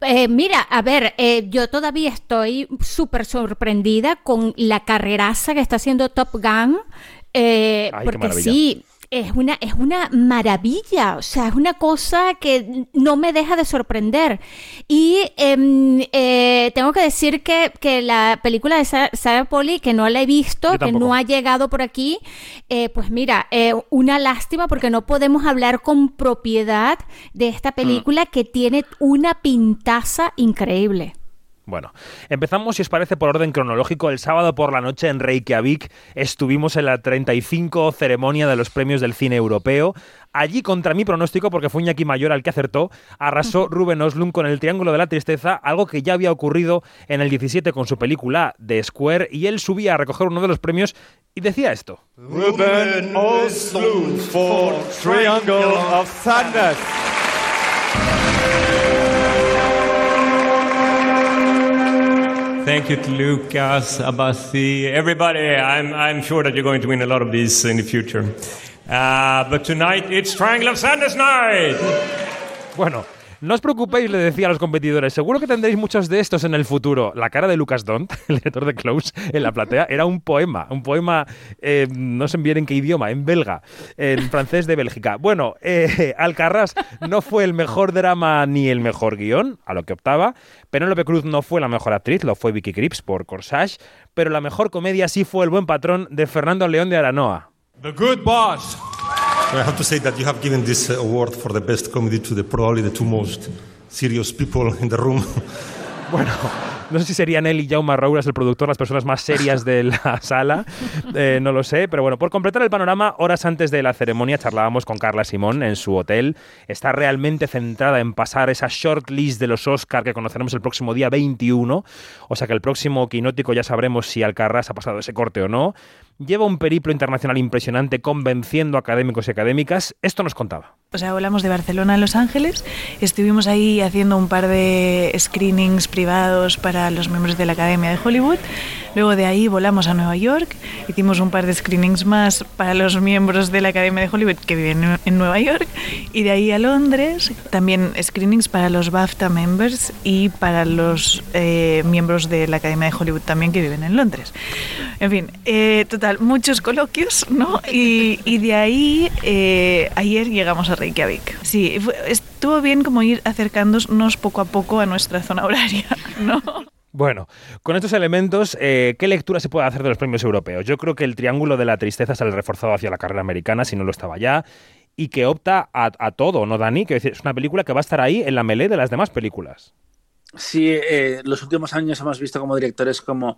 Eh, mira, a ver, eh, yo todavía estoy súper sorprendida con la carreraza que está haciendo Top Gun. porque sí, es una, es una maravilla, o sea, es una cosa que no me deja de sorprender. Y em, eh, tengo que decir que, la película de Sarah, Polly, que no la he visto, que no ha llegado por aquí, eh, pues mira, eh, una lástima porque no podemos hablar con propiedad de esta película que tiene una pintaza increíble. Bueno, empezamos, si os parece, por orden cronológico. El sábado por la noche en Reykjavik estuvimos en la 35 ceremonia de los premios del cine europeo. Allí, contra mi pronóstico, porque fue Iñaki Mayor al que acertó, arrasó Ruben Oslund con el Triángulo de la Tristeza, algo que ya había ocurrido en el 17 con su película The Square, y él subía a recoger uno de los premios y decía esto. Ruben Oslund for Triangle of Sadness. Thank you to Lucas, Abassi, everybody. I'm, I'm sure that you're going to win a lot of these in the future. Uh, but tonight it's Triangle of Sadness Night. Bueno, No os preocupéis, le decía a los competidores, seguro que tendréis muchos de estos en el futuro. La cara de Lucas Dont, [LAUGHS] el director de Close, en la platea, era un poema, un poema, eh, no sé bien en qué idioma, en belga, en francés de Bélgica. Bueno, eh, Alcarrás no fue el mejor drama ni el mejor guion, a lo que optaba. Penélope Cruz no fue la mejor actriz, lo fue Vicky Cripps por Corsage, pero la mejor comedia sí fue El buen patrón de Fernando León de Aranoa. The Good Boss. I have to say that you have given this award for the best comedy to the probably the two most serious people in the room. [LAUGHS] Bueno, no sé si serían él y Jaume Rouras, el productor, las personas más serias de la [LAUGHS] sala. Eh, no lo sé, pero bueno, por completar el panorama, horas antes de la ceremonia charlábamos con Carla Simón en su hotel. Está realmente centrada en pasar esa shortlist de los Oscar que conoceremos el próximo día 21. O sea que el próximo quinótico ya sabremos si Alcarrás ha pasado ese corte o no. Lleva un periplo internacional impresionante convenciendo a académicos y académicas. Esto nos contaba. O sea, volamos de Barcelona a Los Ángeles. Estuvimos ahí haciendo un par de screenings privados para los miembros de la Academia de Hollywood. Luego de ahí volamos a Nueva York, hicimos un par de screenings más para los miembros de la Academia de Hollywood que viven en Nueva York y de ahí a Londres, también screenings para los BAFTA members y para los eh, miembros de la Academia de Hollywood también que viven en Londres. En fin, eh, total, muchos coloquios, ¿no? Y, de ahí eh, ayer llegamos a Reykjavik. Sí, estuvo bien como ir acercándonos poco a poco a nuestra zona horaria, [LAUGHS] ¿no? Bueno, con estos elementos, eh, ¿qué lectura se puede hacer de los premios europeos? Yo creo que el triángulo de la tristeza sale reforzado hacia la carrera americana, si no lo estaba ya, y que opta a, todo, ¿no, Dani? Que es una película que va a estar ahí en la melee de las demás películas. Sí, eh, los últimos años hemos visto como directores como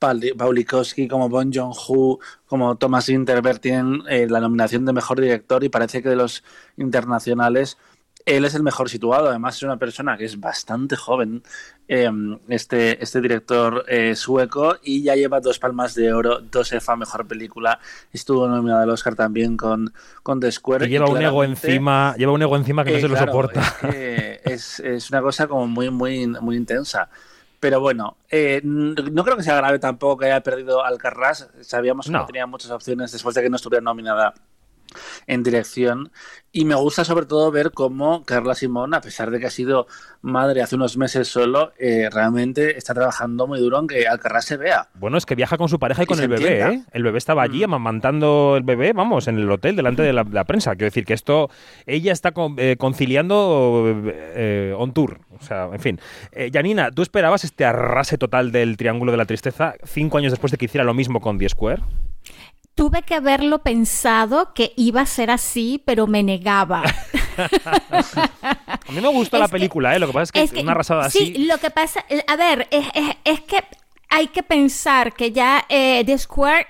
Paulikowski, como Bon Joon-ho, como Thomas Winterberg tienen eh, la nominación de mejor director y parece que de los internacionales él es el mejor situado. Además, es una persona que es bastante joven, em, este, este director eh, sueco, y ya lleva dos palmas de oro, dos EFA mejor película. Estuvo nominado al Oscar también con, con The Square. Y lleva un ego encima, lleva un ego encima que no se lo soporta. Es, es, una cosa como muy, muy, muy intensa. Pero bueno, eh, no creo que sea grave tampoco que haya perdido Alcarrás. Sabíamos que no tenía muchas opciones después de que no estuviera nominada en dirección y me gusta sobre todo ver cómo Carla Simón, a pesar de que ha sido madre hace unos meses solo, eh, realmente está trabajando muy duro en que Alcarrás se vea. Bueno, es que viaja con su pareja y, con el bebé. ¿eh? El bebé estaba allí mm. amamantando el bebé, vamos, en el hotel delante de la, prensa. Quiero decir que esto, ella está eh, conciliando on tour. O sea, en fin. Janina, ¿tú esperabas este arrase total del Triángulo de la Tristeza cinco años después de que hiciera lo mismo con The Square? Tuve que haberlo pensado que iba a ser así, pero me negaba. [LAUGHS] [LAUGHS] a mí me gustó la película, ¿eh? Lo que pasa es que, es una arrasada así. Sí, lo que pasa, a ver, es, que hay que pensar que ya eh, The Square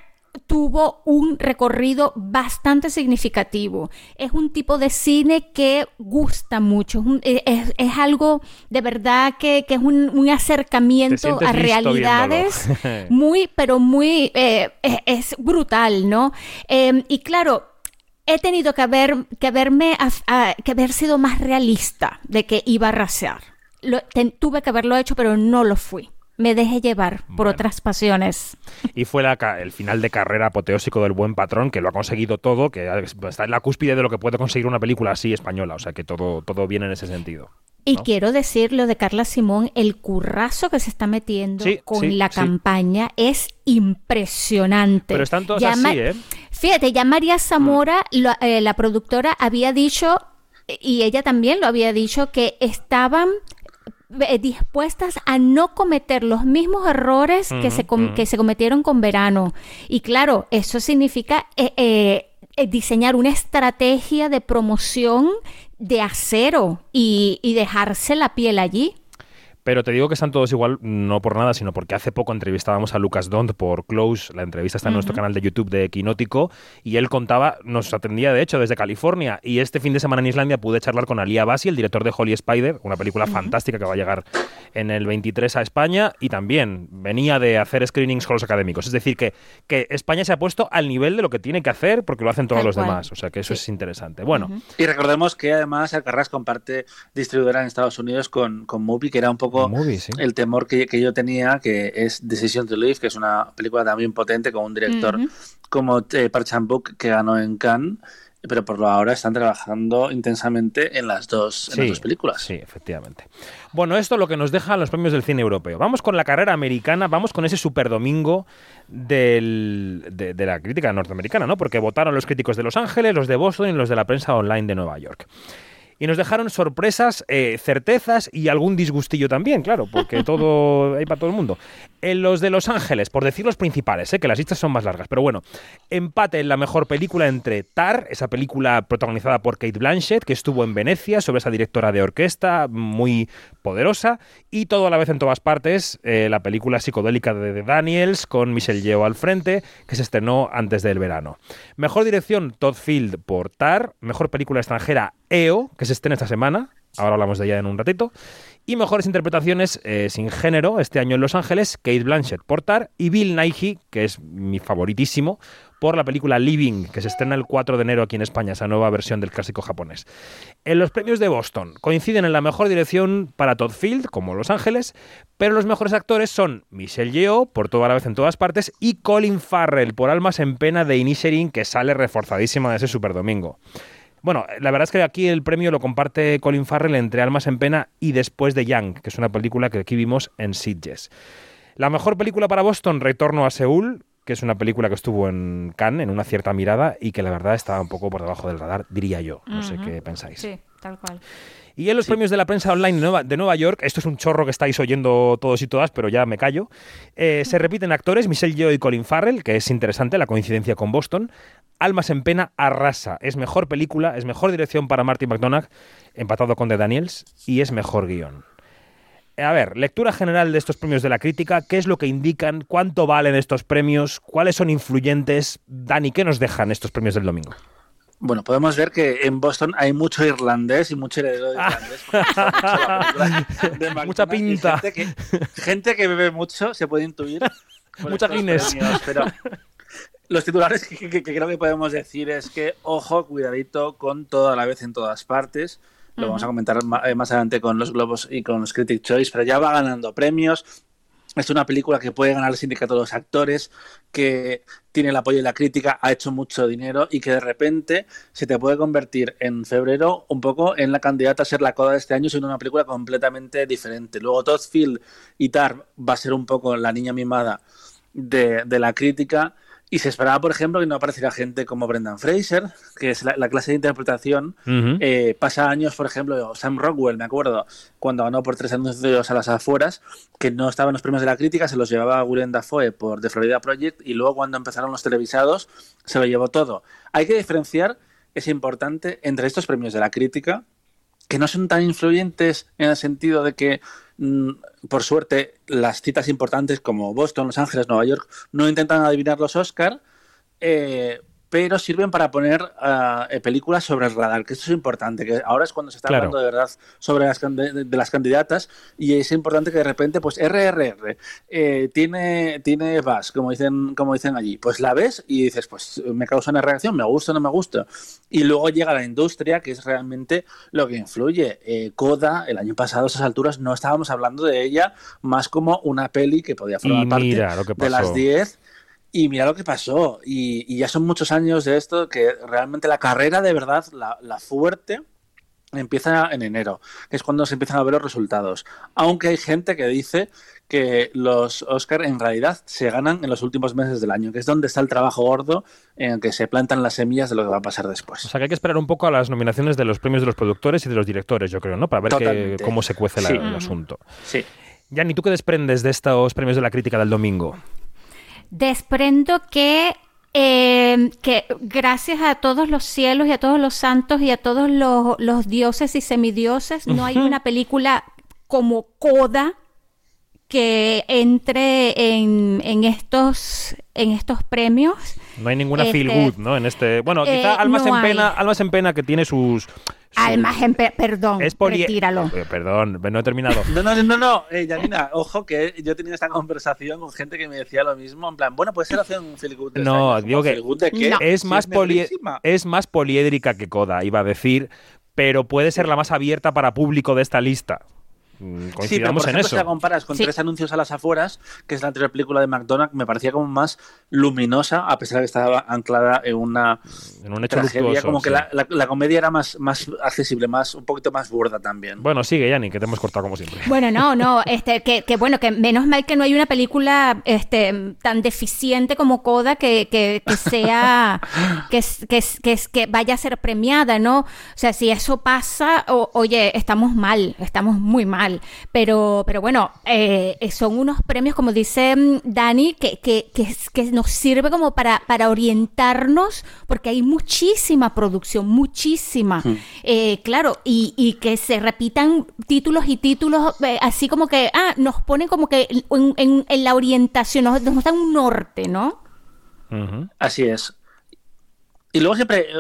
tuvo un recorrido bastante significativo. Es un tipo de cine que gusta mucho, es, e, algo de verdad que, es un, acercamiento a realidades [LAUGHS] muy, pero muy, eh, es, brutal, ¿no? Em, y claro, he tenido que, haber, que, haberme, que haber sido más realista de que iba a arrasar. tuve que haberlo hecho, pero no lo fui me dejé llevar por otras pasiones. Y fue la, el final de carrera apoteósico del buen patrón, que lo ha conseguido todo, que está en la cúspide de lo que puede conseguir una película así española, o sea que todo, todo viene en ese sentido. Y quiero decir lo de Carla Simón, el currazo que se está metiendo con la campaña es impresionante. Pero están todos así, ¿eh? Fíjate, ya María Zamora, mm. eh, la productora, había dicho, y ella también lo había dicho, que estaban dispuestas a no cometer los mismos errores que, se que se cometieron con verano. Y claro, eso significa eh, eh, diseñar una estrategia de promoción de acero y, y dejarse la piel allí. Pero te digo que están todos igual, no por nada, sino porque hace poco entrevistábamos a Lucas Dont por Close, la entrevista está en nuestro canal de YouTube de Quinótico, y él contaba, nos atendía de hecho desde California, y este fin de semana en Islandia pude charlar con Alia Basi, el director de Holy Spider, una película fantástica que va a llegar en el 23 a España, y también venía de hacer screenings con los académicos. Es decir, que, que España se ha puesto al nivel de lo que tiene que hacer, porque lo hacen todos los demás, o sea que eso es interesante. Bueno. Y recordemos que además Alcarrás comparte distribuidora en Estados Unidos con, con Movie, que era un poco el temor que, yo tenía, que es Decision to Live, que es una película también potente con un director como eh, Park Chan-wook que ganó en Cannes pero por lo ahora están trabajando intensamente en las dos, películas. Sí, efectivamente. Bueno, esto es lo que nos deja los premios del cine europeo. Vamos con la carrera americana, vamos con ese super domingo de, de, la crítica norteamericana, ¿no? Porque votaron los críticos de Los Ángeles, los de Boston y los de la prensa online de Nueva York y nos dejaron sorpresas, eh, certezas y algún disgustillo también, claro, porque [LAUGHS] todo hay para todo el mundo. En los de Los Ángeles, por decir los principales, eh, que las listas son más largas, pero bueno, empate en la mejor película entre Tar, esa película protagonizada por Kate Blanchett, que estuvo en Venecia, sobre esa directora de orquesta muy poderosa, y todo a la vez en todas partes, eh, la película psicodélica de Daniels, con Michelle Yeoh al frente, que se estrenó antes del verano. Mejor dirección, Todd Field por Tar, mejor película extranjera, EO, que se estrena esta semana, ahora hablamos de ella en un ratito. Y mejores interpretaciones eh, sin género este año en Los Ángeles, Kate Blanchett por Tar y Bill Nighy, que es mi favoritísimo, por la película Living, que se estrena el 4 de enero aquí en España, esa nueva versión del clásico japonés. En los premios de Boston coinciden en la mejor dirección para Todd Field, como Los Ángeles, pero los mejores actores son Michelle Yeoh, por toda la vez en todas partes, y Colin Farrell, por Almas en Pena de Inisherin, que sale reforzadísima de ese Super Domingo. Bueno, la verdad es que aquí el premio lo comparte Colin Farrell entre Almas en Pena y Después de Young, que es una película que aquí vimos en Sitges. La mejor película para Boston, Retorno a Seúl, que es una película que estuvo en Cannes, en una cierta mirada, y que la verdad estaba un poco por debajo del radar, diría yo. No sé qué pensáis. Sí, tal cual. Y en los premios de la prensa online de Nueva, York, esto es un chorro que estáis oyendo todos y todas, pero ya me callo, eh, se repiten actores, Michelle Yeoh y Colin Farrell, que es interesante la coincidencia con Boston. Almas en pena arrasa. Es mejor película, es mejor dirección para Martin McDonagh, empatado con The Daniels, y es mejor guion. A ver, lectura general de estos premios de la crítica, ¿qué es lo que indican? ¿Cuánto valen estos premios? ¿Cuáles son influyentes? Dani, ¿qué nos dejan estos premios del domingo? Bueno, podemos ver que en Boston hay mucho irlandés y mucho heredero de irlandés. [LAUGHS] Mucha pinta. Gente que, bebe mucho, se puede intuir. [LAUGHS] Mucha Guinness. pero los titulares [LAUGHS] que, que, creo que podemos decir es que, ojo, cuidadito con toda la vez en todas partes. Lo vamos a comentar eh, más adelante con los Globos y con los Critic Choice, pero ya va ganando premios. Es una película que puede ganar el sindicato de los actores, que tiene el apoyo de la crítica, ha hecho mucho dinero y que de repente se te puede convertir en febrero un poco en la candidata a ser la coda de este año, siendo una película completamente diferente. Luego Todd Field y Tar va a ser un poco la niña mimada de, de la crítica y se esperaba, por ejemplo, que no apareciera gente como Brendan Fraser, que es la, clase de interpretación. Eh, pasa años, por ejemplo, Sam Rockwell, me acuerdo, cuando ganó por tres anuncios a las afueras, que no estaba en los premios de la crítica, se los llevaba Willem Dafoe por The Florida Project, y luego cuando empezaron los televisados, se lo llevó todo. Hay que diferenciar, es importante, entre estos premios de la crítica, que no son tan influyentes en el sentido de que por suerte, las citas importantes como Boston, Los Ángeles, Nueva York no intentan adivinar los Oscar, eh, pero sirven para poner uh, películas sobre el radar, que esto es importante, que ahora es cuando se está hablando de verdad sobre las, de, las candidatas y es importante que de repente, pues RRR, eh, tiene, tiene VAS, como dicen, como dicen allí, pues la ves y dices, pues me causa una reacción, me gusta o no me gusta. Y luego llega la industria, que es realmente lo que influye. Eh, Coda, el año pasado a esas alturas no estábamos hablando de ella más como una peli que podía formar parte de las 10 y mira lo que pasó. Y, ya son muchos años de esto que realmente la carrera de verdad, la, fuerte, empieza en enero, que es cuando se empiezan a ver los resultados. Aunque hay gente que dice que los Oscar en realidad se ganan en los últimos meses del año, que es donde está el trabajo gordo en el que se plantan las semillas de lo que va a pasar después. O sea que hay que esperar un poco a las nominaciones de los premios de los productores y de los directores, yo creo, ¿no? Para ver cómo se cuece el asunto. Sí. Yanni, ¿tú qué desprendes de estos premios de la crítica del domingo? Desprendo que, eh, que gracias a todos los cielos y a todos los santos y a todos los, dioses y semidioses, no hay una película como Coda que entre en, estos en estos premios. No hay ninguna feel este, good, ¿no? En este, bueno, quizá eh, Almas en pena, Almas en pena que tiene sus Almas en pena, perdón, es retíralo. Eh, perdón, no he terminado. [LAUGHS] no, no, no, no, eh, Janina, ojo que yo he tenido esta conversación con gente que me decía lo mismo, en plan, bueno, puede ser hacer un feel good. No, digo que es más es más poliédrica que Coda, iba a decir, pero puede ser la más abierta para público de esta lista. Mm, sí, pero por ejemplo, si la comparas con tres anuncios a las afueras, que es la anterior película de McDonald's, me parecía como más luminosa, a pesar de que estaba anclada en una en un hecho tragedia, como que la, la, comedia era más, más accesible, más un poquito más burda también. Bueno, sigue, Yanni, que te hemos cortado como siempre. Bueno, no, no, [LAUGHS] este, que, que, bueno, que menos mal que no hay una película este, tan deficiente como Coda que, que, que sea, [LAUGHS] que, que, que, que vaya a ser premiada, ¿no? O sea, si eso pasa, oye, estamos mal, estamos muy mal. Pero, pero bueno, eh, son unos premios, como dice mm, Dani, que, que, que, nos sirve como para, para orientarnos, porque hay muchísima producción, muchísima. Eh, claro, y, y, que se repitan títulos y títulos, eh, así como que, ah, nos ponen como que en, en, la orientación, nos, nos dan un norte, ¿no? Así es. Y luego siempre eh,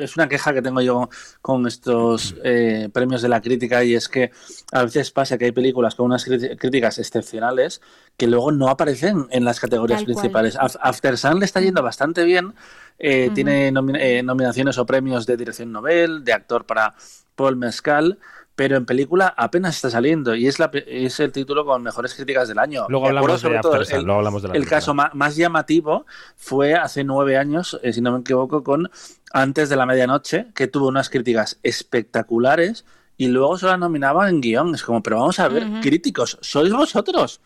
es una queja que tengo yo con estos eh, premios de la crítica y es que a veces pasa que hay películas con unas críticas excepcionales que luego no aparecen en las categorías principales. After Sun le está yendo bastante bien, eh, tiene nominaciones o premios de dirección novel, de actor para Paul Mescal, pero en película apenas está saliendo y es, la, es el título con mejores críticas del año. Luego hablamos, de todo, el, luego hablamos El caso más, llamativo fue hace nueve años, eh, si no me equivoco, con Antes de la Medianoche, que tuvo unas críticas espectaculares y luego se la nominaban en guion. Es como, pero vamos a ver, críticos, sois vosotros.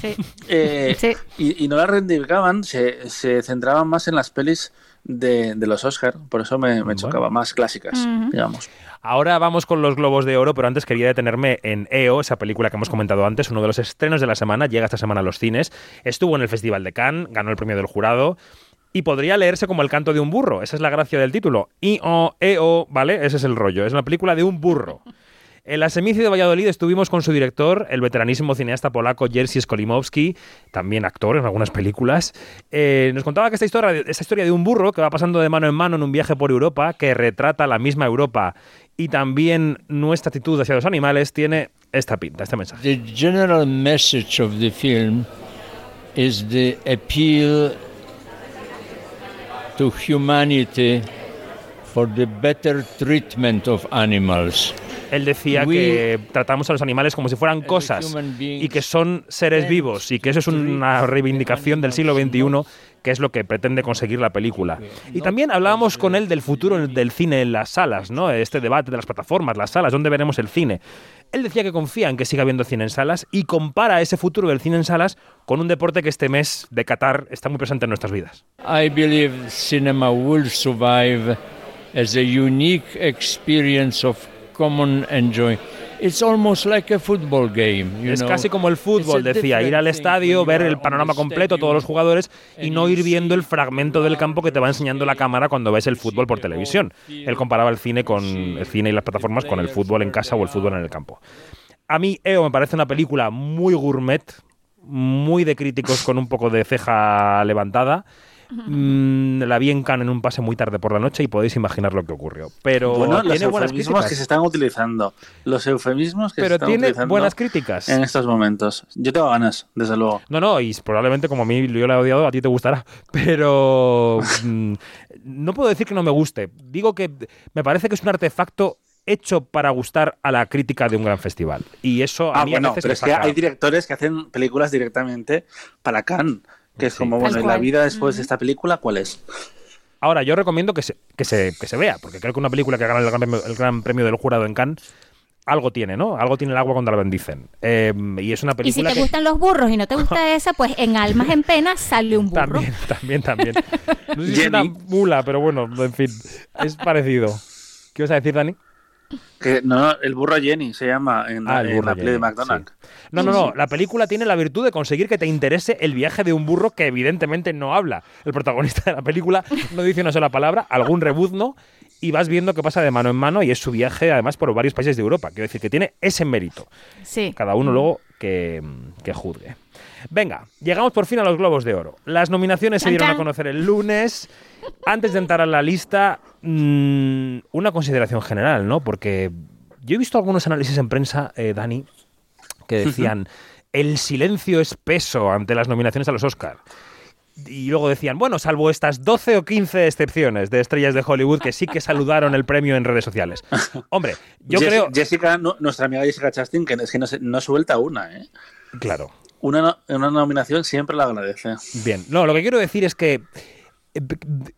Sí. Eh, y, no la reivindicaban, se, se centraban más en las pelis de, los Oscar, por eso me, chocaba, más clásicas, digamos. Ahora vamos con los Globos de Oro, pero antes quería detenerme en EO, esa película que hemos comentado antes, uno de los estrenos de la semana, llega esta semana a los cines, estuvo en el Festival de Cannes, ganó el premio del jurado y podría leerse como el canto de un burro, esa es la gracia del título. I-O, E-O, ¿vale? Ese es el rollo, es una película de un burro. En la Semici de Valladolid estuvimos con su director, el veteranísimo cineasta polaco Jerzy Skolimowski, también actor en algunas películas. Eh, nos contaba que esta historia, esta historia de un burro que va pasando de mano en mano en un viaje por Europa, que retrata la misma Europa y también nuestra actitud hacia los animales, tiene esta pinta, este mensaje. The general message of the film is the appeal to humanity for the better treatment of animals. Él decía que tratamos a los animales como si fueran cosas y que son seres vivos y que eso es una reivindicación del siglo XXI que es lo que pretende conseguir la película. Y también hablábamos con él del futuro del cine en las salas, ¿no? Este debate de las plataformas, las salas, ¿dónde veremos el cine? Él decía que confía en que siga habiendo cine en salas y compara ese futuro del cine en salas con un deporte que este mes de Qatar está muy presente en nuestras vidas. I believe cinema will survive as a unique experience of common enjoy. It's almost like a football game, es casi como el fútbol, decía, ir al estadio, ver el panorama completo, todos los jugadores y no ir viendo el fragmento del campo que te va enseñando la cámara cuando ves el fútbol por televisión. Él comparaba el cine con el cine y las plataformas con el fútbol en casa o el fútbol en el campo. A mí EO me parece una película muy gourmet, muy de críticos con un poco de ceja levantada. Mm, la vi en Cannes en un pase muy tarde por la noche y podéis imaginar lo que ocurrió. Pero bueno, los eufemismos que se están utilizando. Los eufemismos que se están tiene utilizando buenas críticas. En estos momentos. Yo tengo ganas, desde luego. No, no, y probablemente como a mí yo la he odiado, a ti te gustará. Pero [LAUGHS] mm, no puedo decir que no me guste. Digo que me parece que es un artefacto hecho para gustar a la crítica de un gran festival. Y eso a ah, mí bueno, a veces pero es que hay directores que hacen películas directamente para Cannes. Que es como, bueno, ¿y la vida después de esta película cuál es? Ahora, yo recomiendo que se, que se, que se vea, porque creo que una película que gana el gran, premio, el gran premio del jurado en Cannes algo tiene, ¿no? Algo tiene el agua cuando la bendicen. Em, y es una película. Y si te gustan los burros y no te gusta esa, pues en Almas en Pena sale un burro. También, [LAUGHS] también, también. No sé si es una mula, pero bueno, en fin, es parecido. ¿Qué vas a decir, Dani? Que, no, el burro Jenny se llama en, ah, la peli de McDonald's. No, no, no. La película tiene la virtud de conseguir que te interese el viaje de un burro que evidentemente no habla. El protagonista de la película no dice una sola palabra, algún rebuzno, y vas viendo que pasa de mano en mano y es su viaje además por varios países de Europa. Quiero decir que tiene ese mérito. Sí. Cada uno luego que, que juzgue. Venga, llegamos por fin a los Globos de Oro. Las nominaciones se dieron a conocer el lunes. Antes de entrar a la lista, mm, una consideración general, ¿no? Porque yo he visto algunos análisis en prensa, eh, Dani, que decían, el silencio espeso ante las nominaciones a los Oscars. Y luego decían, bueno, salvo estas 12 o 15 excepciones de estrellas de Hollywood que sí que saludaron el premio en redes sociales. Hombre, yo creo... Jessica, nuestra amiga Jessica Chastain, que es que no, no suelta una, ¿eh? Claro. Una, una nominación siempre la agradece. Bien, no, lo que quiero decir es que eh,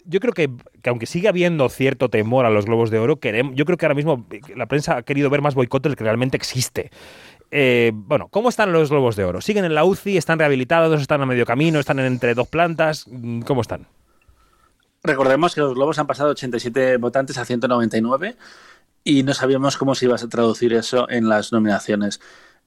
yo creo que, aunque sigue habiendo cierto temor a los globos de oro, queremos, yo creo que ahora mismo la prensa ha querido ver más boicot del que realmente existe. Eh, bueno, ¿cómo están los globos de oro? ¿Siguen en la UCI? ¿Están rehabilitados? ¿Están a medio camino? ¿Están entre dos plantas? Mm, ¿Cómo están? Recordemos que los globos han pasado 87 votantes a 199 y no sabíamos cómo se iba a traducir eso en las nominaciones.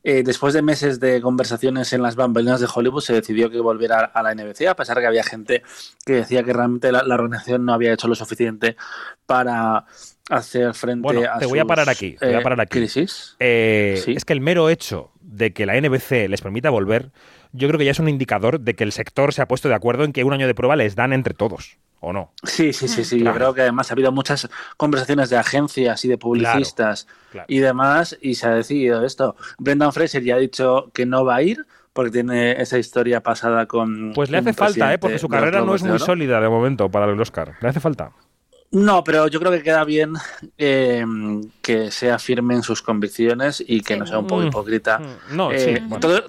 Eh, después de meses de conversaciones en las bambalinas de Hollywood, se decidió que volviera a la NBC, a pesar de que había gente que decía que realmente la, organización no había hecho lo suficiente para hacer frente a te voy a parar aquí, voy a eh, parar aquí. crisis. Eh, es que el mero hecho de que la NBC les permita volver, yo creo que ya es un indicador de que el sector se ha puesto de acuerdo en que un año de prueba les dan entre todos. ¿O no? Sí, sí, sí, sí. Yo creo que además ha habido muchas conversaciones de agencias y de publicistas y demás, y se ha decidido esto. Brendan Fraser ya ha dicho que no va a ir porque tiene esa historia pasada con. Pues le hace falta, ¿eh? Porque su carrera no es muy sólida de momento para el Oscar. Le hace falta. No, pero yo creo que queda bien eh, que sea firme en sus convicciones y que no sea un poco mm. hipócrita. Mm. No, sí, eh,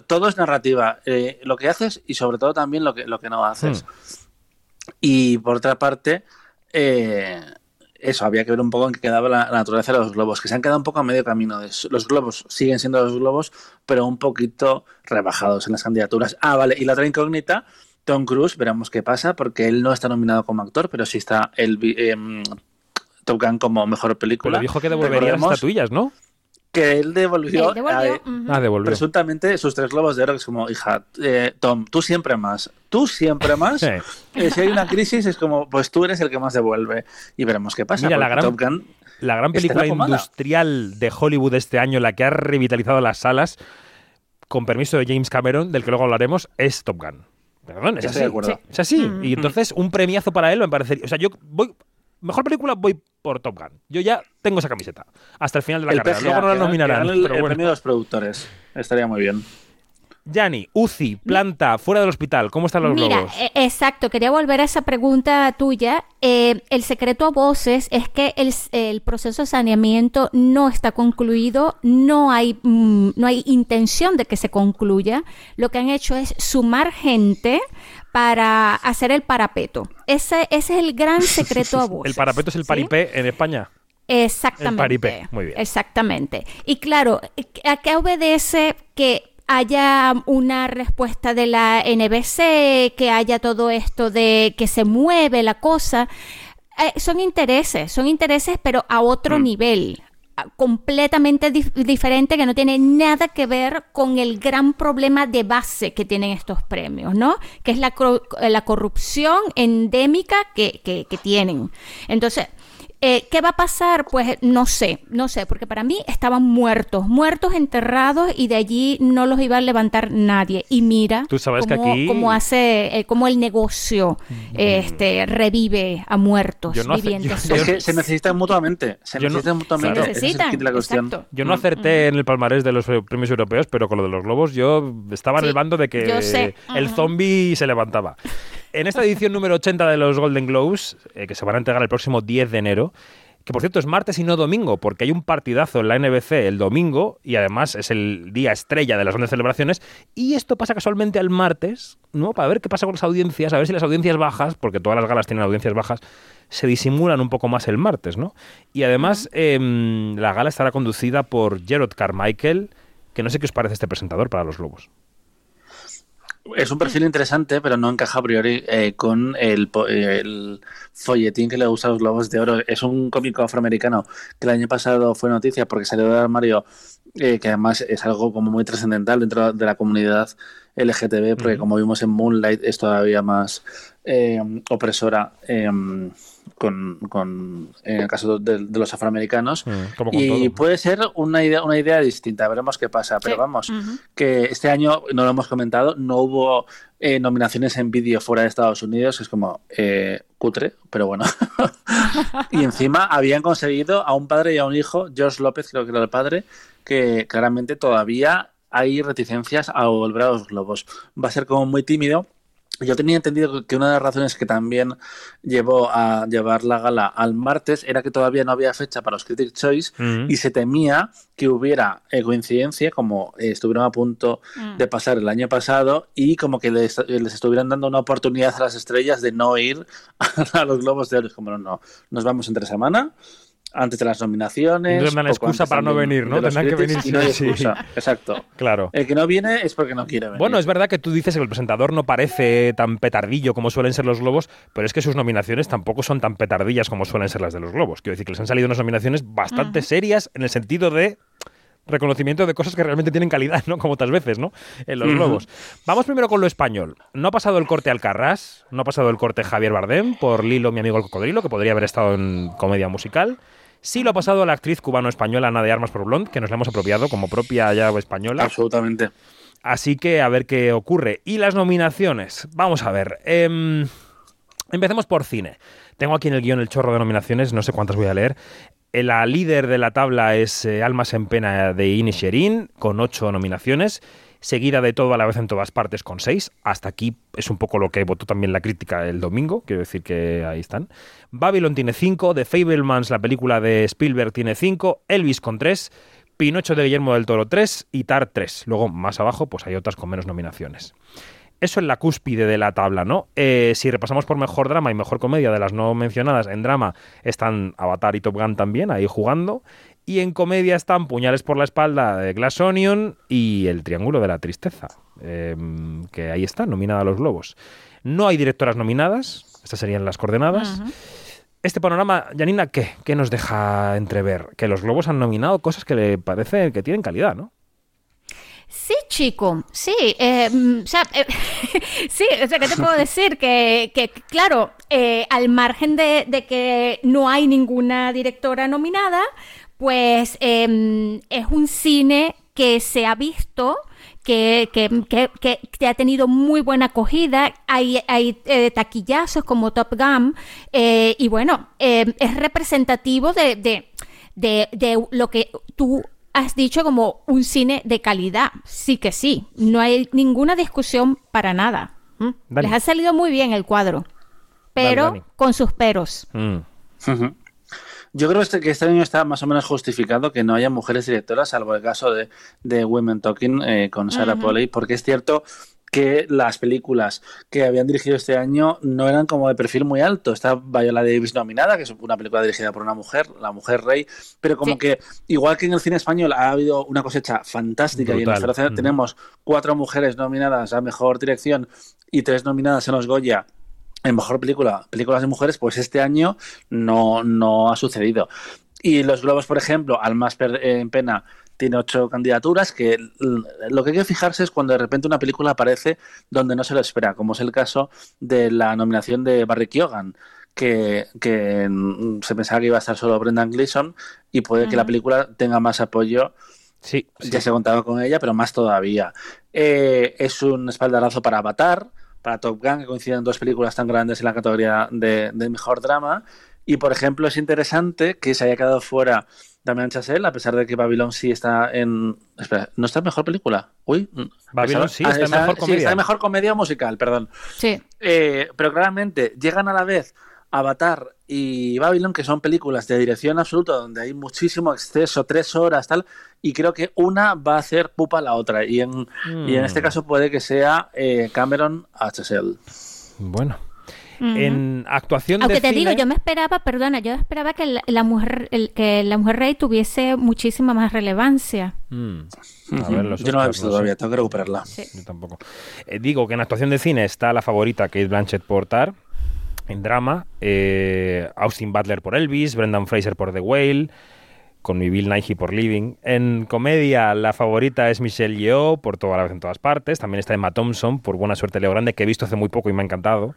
todo, es narrativa. Eh, lo que haces y sobre todo también lo que, lo que no haces. Mm. Y por otra parte, eso, había que ver un poco en qué quedaba la, naturaleza de los globos, que se han quedado un poco a medio camino. Los globos siguen siendo los globos, pero un poquito rebajados en las candidaturas. Ah, vale, y la otra incógnita Tom Cruise, veremos qué pasa, porque él no está nominado como actor, pero sí está el eh, Top Gun como mejor película. Pero dijo que devolvería las estatuillas, ¿no? Que él devolvió, ah, presuntamente sus tres globos de oro, que es como, hija, eh, Tom, tú siempre más, tú siempre más. [LAUGHS] Eh, si hay una crisis, es como, pues tú eres el que más devuelve. Y veremos qué pasa. Mira, la gran, la gran película industrial de Hollywood este año, la que ha revitalizado las salas, con permiso de James Cameron, del que luego hablaremos, es Top Gun. Perdón, es así. Es así. Mm, y mm. entonces un premiazo para él me parecería. O sea, yo voy. Mejor película voy por Top Gun. Yo ya tengo esa camiseta. Hasta el final de la carrera. Luego no la nominarán. el, pero premio de los productores. Estaría muy bien. Yani, UCI, planta, fuera del hospital, ¿cómo están los Mira, e, exacto, quería volver a esa pregunta tuya. Eh, el secreto a voces es que el, proceso de saneamiento no está concluido, no hay, mm, no hay intención de que se concluya. Lo que han hecho es sumar gente para hacer el parapeto. Ese, ese es el gran [LAUGHS] secreto a voces. el parapeto es el paripé en España. Exactamente. El paripé, muy bien. Exactamente. Y claro, ¿a qué obedece que haya una respuesta de la NBC, que haya todo esto de que se mueve la cosa. Eh, son intereses, son intereses, pero a otro mm. nivel, completamente diferente que no tiene nada que ver con el gran problema de base que tienen estos premios, ¿no? Que es la, la corrupción endémica que, que, que tienen. Entonces, eh, ¿Qué va a pasar? Pues no sé, no sé, porque para mí estaban muertos, muertos, enterrados y de allí no los iba a levantar nadie. Y mira ¿Tú sabes cómo, que aquí... cómo hace, eh, cómo el negocio este, revive a muertos vivientes. es que se necesitan mutuamente, se necesitan mutuamente. Se necesitan, Yo no acerté en el palmarés de los premios europeos, pero con lo de los globos yo estaba en el bando de que el zombie se levantaba. En esta edición número 80 de los Golden Globes, eh, que se van a entregar el próximo 10 de enero, que por cierto es martes y no domingo, porque hay un partidazo en la NBC el domingo y además es el día estrella de las grandes celebraciones. Y esto pasa casualmente al martes, ¿no? Para ver qué pasa con las audiencias, a ver si las audiencias bajas, porque todas las galas tienen audiencias bajas, se disimulan un poco más el martes, ¿no? Y además em, la gala estará conducida por Gerard Carmichael, que no sé qué os parece este presentador para los Globos. Es un perfil interesante, pero no encaja a priori eh, con el, folletín que le gusta a los Globos de Oro. Es un cómico afroamericano que el año pasado fue noticia porque salió del armario, eh, que además es algo como muy trascendental dentro de la comunidad LGTB, porque como vimos en Moonlight es todavía más eh, opresora con, con, en el caso de, los afroamericanos. Mm, y puede ser una idea, una idea distinta, veremos qué pasa. Pero vamos, que este año, no lo hemos comentado, no hubo eh, nominaciones en vídeo fuera de Estados Unidos, es como eh, cutre, pero bueno. [LAUGHS] [LAUGHS] y encima habían conseguido a un padre y a un hijo, George López, creo que era el padre, que claramente todavía hay reticencias a volver a los globos. Va a ser como muy tímido yo tenía entendido que una de las razones que también llevó a llevar la gala al martes era que todavía no había fecha para los Critics Choice y se temía que hubiera eh, coincidencia, como estuvieron a punto mm. de pasar el año pasado, y como que les, estuvieran dando una oportunidad a las estrellas de no ir [LAUGHS] a los Globos de Oro. Como no, no, nos vamos entre semana antes de las nominaciones. No una excusa para no venir, ¿no? Tendrán que venir y no hay excusa. Exacto. Claro. El que no viene es porque no quiere venir. Bueno, es verdad que tú dices que el presentador no parece tan petardillo como suelen ser los globos, pero es que sus nominaciones tampoco son tan petardillas como suelen ser las de los globos. Quiero decir que les han salido unas nominaciones bastante serias en el sentido de reconocimiento de cosas que realmente tienen calidad, ¿no? Como otras veces, ¿no? En los globos. Vamos primero con lo español. No ha pasado el corte Alcarrás, no ha pasado el corte Javier Bardem por Lilo, mi amigo el cocodrilo, que podría haber estado en comedia musical. Sí lo ha pasado a la actriz cubano-española Ana de Armas por Blond, que nos la hemos apropiado como propia ya española. Absolutamente. Así que a ver qué ocurre. Y las nominaciones. Vamos a ver. Em, Empecemos por cine. Tengo aquí en el guion el chorro de nominaciones, no sé cuántas voy a leer. Eh, la líder de la tabla es eh, Almas en Pena de Inisherin, con ocho nominaciones, seguida de todo a la vez en todas partes con seis. Hasta aquí es un poco lo que votó también la crítica el domingo, quiero decir que ahí están. Babylon tiene cinco, The Fablemans, la película de Spielberg, tiene cinco, Elvis con tres, Pinocho de Guillermo del Toro tres y Tar tres. Luego, más abajo, pues hay otras con menos nominaciones eso en la cúspide de la tabla, ¿no? Eh, si repasamos por mejor drama y mejor comedia de las no mencionadas, en drama están Avatar y Top Gun también ahí jugando. Y en comedia están Puñales por la espalda de Glass Onion y El Triángulo de la Tristeza, em, que ahí está, nominada a los Globos. No hay directoras nominadas, estas serían las coordenadas. Este panorama, Janina, ¿qué? ¿Qué nos deja entrever? Que los Globos han nominado cosas que le parece que tienen calidad, ¿no? Sí, chico, sí. Eh, mm, o sea, eh, [LAUGHS] sí, o sea, ¿qué te puedo [LAUGHS] decir? Que, que claro, eh, al margen de, que no hay ninguna directora nominada, pues em, es un cine que se ha visto, que, que, ha tenido muy buena acogida, hay, hay taquillazos como Top Gun, y bueno, em, es representativo de, de, de lo que tú has dicho como un cine de calidad. Sí que sí, no hay ninguna discusión para nada. Les ha salido muy bien el cuadro, pero con sus peros. Mm. Yo creo este, que este año está más o menos justificado que no haya mujeres directoras, salvo el caso de, de Women Talking eh, con Sarah Polley, porque es cierto que las películas que habían dirigido este año no eran como de perfil muy alto. Está Viola Davis nominada, que es una película dirigida por una mujer, La Mujer Rey, pero como que, igual que en el cine español ha habido una cosecha fantástica y en nuestra mm. tenemos cuatro mujeres nominadas a Mejor Dirección y tres nominadas en los Goya en Mejor Película, películas de mujeres, pues este año no, no ha sucedido. Y los globos, por ejemplo, al más en pena tiene ocho candidaturas, que lo que hay que fijarse es cuando de repente una película aparece donde no se lo espera, como es el caso de la nominación de Barry Keoghan, que, se pensaba que iba a estar solo Brendan Gleeson y puede que la película tenga más apoyo. Sí, ya se contaba con ella, pero más todavía. Eh, es un espaldarazo para Avatar, para Top Gun, que coinciden dos películas tan grandes en la categoría de, de mejor drama. Y por ejemplo, es interesante que se haya quedado fuera Damien Chazelle, a pesar de que Babylon sí está en. Espera, ¿no está en mejor película? Uy. Babylon sí está, en mejor comedia. Sí, está en mejor comedia musical, perdón. Sí. Eh, pero claramente llegan a la vez Avatar y Babylon, que son películas de dirección absoluta, donde hay muchísimo exceso, tres horas, tal, y creo que una va a hacer pupa a la otra. Y en, y en este mm. caso puede que sea eh, Cameron a Chazelle. Bueno. En actuación Aunque te digo, yo me esperaba, perdona, yo esperaba que la, mujer el, que la mujer rey tuviese muchísima más relevancia. Mm. yo no la he visto todavía, tengo que recuperarla. Yo tampoco. Eh, digo que en actuación de cine está la favorita Kate Blanchett por Tar, en drama, eh, Austin Butler por Elvis, Brendan Fraser por The Whale, con mi Bill Nighy por Living. En comedia, la favorita es Michelle Yeoh, por toda la vez en todas partes. También está Emma Thompson, por Buena Suerte Leo Grande, que he visto hace muy poco y me ha encantado.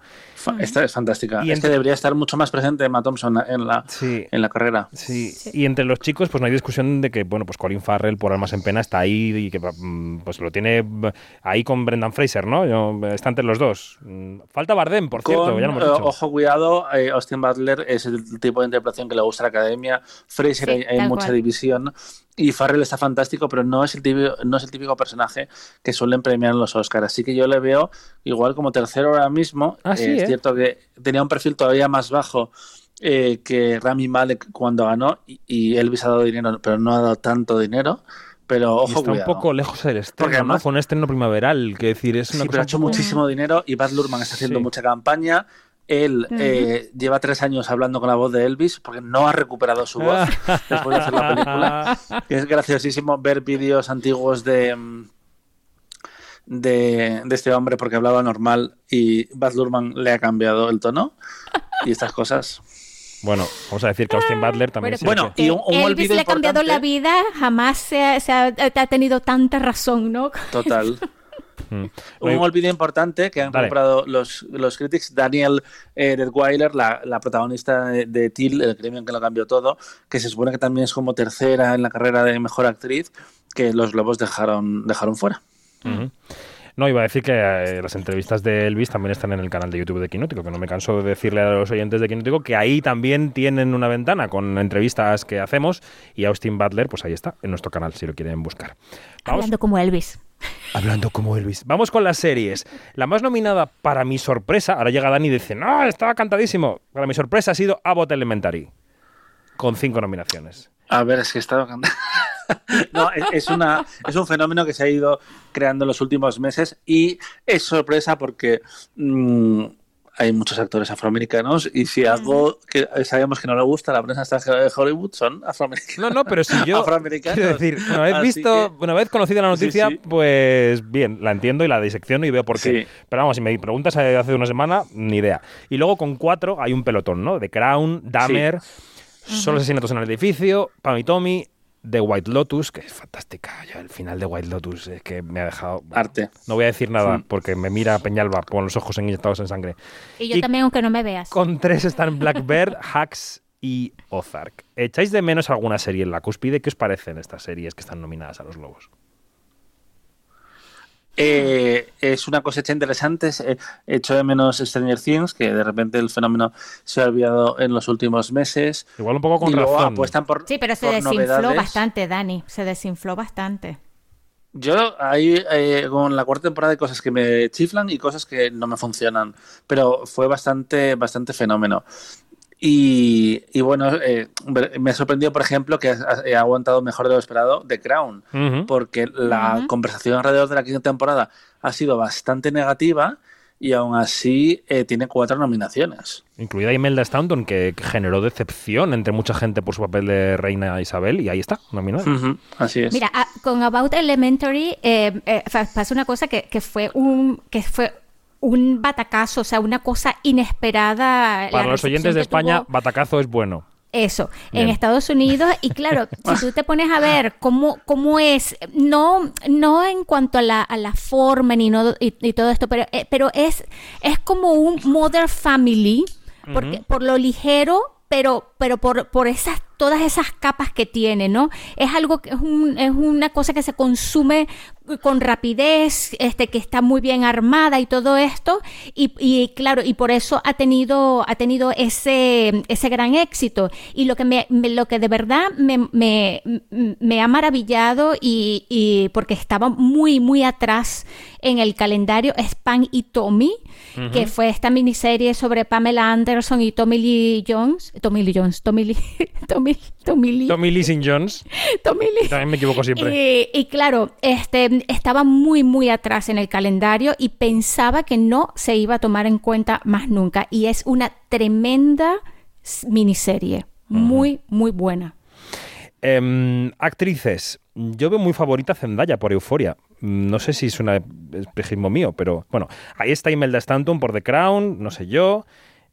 Esta es fantástica. Y este debería estar mucho más presente Emma Thompson en la, en la carrera. Sí. y entre los chicos, pues no hay discusión de que, bueno, pues Colin Farrell, por Almas en Pena, está ahí y que mm, pues lo tiene ahí con Brendan Fraser, ¿no? está entre los dos. Mm, falta Bardem, por cierto, ya lo hemos dicho. Ojo, cuidado, eh, Austin Butler es el tipo de interpretación que le gusta a la academia. Fraser hay, mucha división. Y Farrell está fantástico, pero no es el típico, no es el típico personaje que suelen premiar en los Oscars. Así que yo le veo igual como tercero ahora mismo. Ah, eh, es ¿eh? cierto que tenía un perfil todavía más bajo eh, que Rami Malek cuando ganó y, Elvis ha dado dinero, pero no ha dado tanto dinero. Pero ojo, está un poco lejos del estreno, Porque además, Con estreno primaveral, que decir, es una sí, pero ha hecho muchísimo dinero y Baz Luhrmann está haciendo mucha campaña. Él eh, lleva tres años hablando con la voz de Elvis porque no ha recuperado su voz [LAUGHS] después de hacer la película. es graciosísimo ver vídeos antiguos de, de, este hombre porque hablaba normal y Baz Luhrmann le ha cambiado el tono y estas cosas. Bueno, vamos a decir que Austin Butler también. Bueno, y un, Elvis le ha cambiado la vida, jamás se ha, tenido tanta razón, ¿no? Total. [LAUGHS] Mm. Un olvido importante que han comprado los, los critics, Daniel eh, la, la, protagonista de, de Till, el crimen que lo cambió todo, que se supone que también es como tercera en la carrera de mejor actriz, que los globos dejaron, dejaron fuera. No, iba a decir que eh, las entrevistas de Elvis también están en el canal de YouTube de Quinótico, que no me canso de decirle a los oyentes de Quinótico que ahí también tienen una ventana con entrevistas que hacemos y Austin Butler, pues ahí está, en nuestro canal, si lo quieren buscar. Hablando como Elvis. Hablando como Elvis. Vamos con las series. La más nominada para mi sorpresa, ahora llega Dani y dice, no, estaba cantadísimo. Para mi sorpresa ha sido Abbott Elementary, con cinco nominaciones. A ver, es que estaba cantando. [LAUGHS] no, es, una, es un fenómeno que se ha ido creando en los últimos meses y es sorpresa porque mm, hay muchos actores afroamericanos y si algo que sabemos que no le gusta a la prensa extranjera de Hollywood son afroamericanos. No, no, pero si yo [LAUGHS] quiero decir, una vez visto, una vez conocida la noticia, pues bien, la entiendo y la disecciono y veo por qué. Pero vamos, si me preguntas hace una semana, ni idea. Y luego con cuatro hay un pelotón, ¿no? De Crown, Dahmer, Solo asesinatos en el edificio, Pam The White Lotus, que es fantástica. Ya el final de White Lotus es que me ha dejado. Arte. No voy a decir nada porque me mira Peñalba con los ojos inyectados en sangre. Y yo también, aunque no me veas. Con tres están Blackbird, [LAUGHS] Hacks y Ozark. ¿Echáis de menos alguna serie en la cúspide? ¿Qué os parecen estas series que están nominadas a los Globos? Eh, es una cosecha interesante. He hecho de menos Stranger Things, que de repente el fenómeno se ha olvidado en los últimos meses. Igual un poco con razón. por, sí, pero se desinfló bastante, Dani. Se desinfló bastante. Yo ahí eh, con la cuarta temporada hay cosas que me chiflan y cosas que no me funcionan, pero fue bastante, bastante fenómeno. Y, bueno, eh, me ha sorprendido, por ejemplo, que ha, aguantado mejor de lo esperado The Crown, porque la conversación alrededor de la quinta temporada ha sido bastante negativa y aún así eh, tiene cuatro nominaciones. Incluida Imelda Stanton, que generó decepción entre mucha gente por su papel de Reina Isabel, y ahí está, nominada. Así es. Mira, ah, con About Elementary eh, pasa una cosa que, que, fue un que fue un batacazo, o sea, una cosa inesperada. Para los oyentes de España, batacazo es bueno. Eso, en Estados Unidos, y claro, [LAUGHS] si tú te pones a ver cómo, cómo es, no, no en cuanto a la, a la forma ni no, y, todo esto, pero, eh, pero es, es como un Mother Family, porque, por lo ligero, pero, pero por, por esas todas esas capas que tiene, ¿no? Es algo que es, un, es una cosa que se consume con rapidez, este, que está muy bien armada y todo esto, y, claro, y por eso ha tenido, ha tenido ese, ese gran éxito. Y lo que me, lo que de verdad me, me, ha maravillado y, porque estaba muy, muy atrás en el calendario es Pan y Tommy, que fue esta miniserie sobre Pamela Anderson y Tommy Lee Jones, Tommy Lee Jones, Tommy Lee, [LAUGHS] Tommy, Tommy Lee. Tommy Lee St. Jones. [LAUGHS] Tommy Lee. También me equivoco siempre. Y, claro, este, estaba muy, muy atrás en el calendario y pensaba que no se iba a tomar en cuenta más nunca. Y es una tremenda miniserie. Muy, muy buena. Em, actrices. Yo veo muy favorita Zendaya por Euforia. No sé si es un espejismo mío, pero bueno, ahí está Imelda Stanton por The Crown, no sé yo.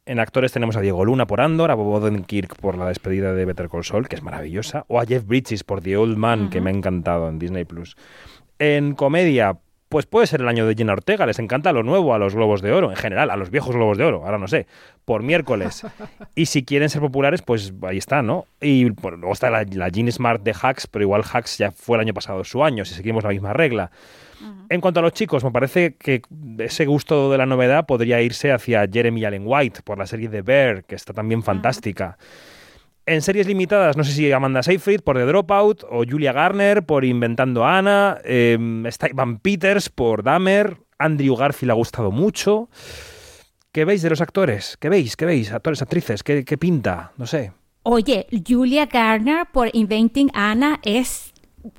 En actores tenemos a Diego Luna por Andor, a Bob Odenkirk por la despedida de Better Call Saul, que es maravillosa, o a Jeff Bridges por The Old Man, que me ha encantado en Disney Plus. En comedia, pues puede ser el año de Jenna Ortega, les encanta lo nuevo a los Globos de Oro, en general, a los viejos Globos de Oro, ahora no sé, por miércoles. [LAUGHS] y si quieren ser populares, pues ahí está, ¿no? Y luego está la, la Jean Smart de Hacks, pero igual Hacks ya fue el año pasado su año, si seguimos la misma regla. En cuanto a los chicos, me parece que ese gusto de la novedad podría irse hacia Jeremy Allen White por la serie de Bear, que está también fantástica. En series limitadas, no sé si Amanda Seyfried por The Dropout o Julia Garner por Inventando a Ana, eh, Peters por Dahmer, Andrew Garfield ha gustado mucho. ¿Qué veis de los actores? ¿Qué veis? ¿Qué veis? Actores, actrices, ¿qué, pinta? No sé. Oye, Julia Garner por Inventing Anna es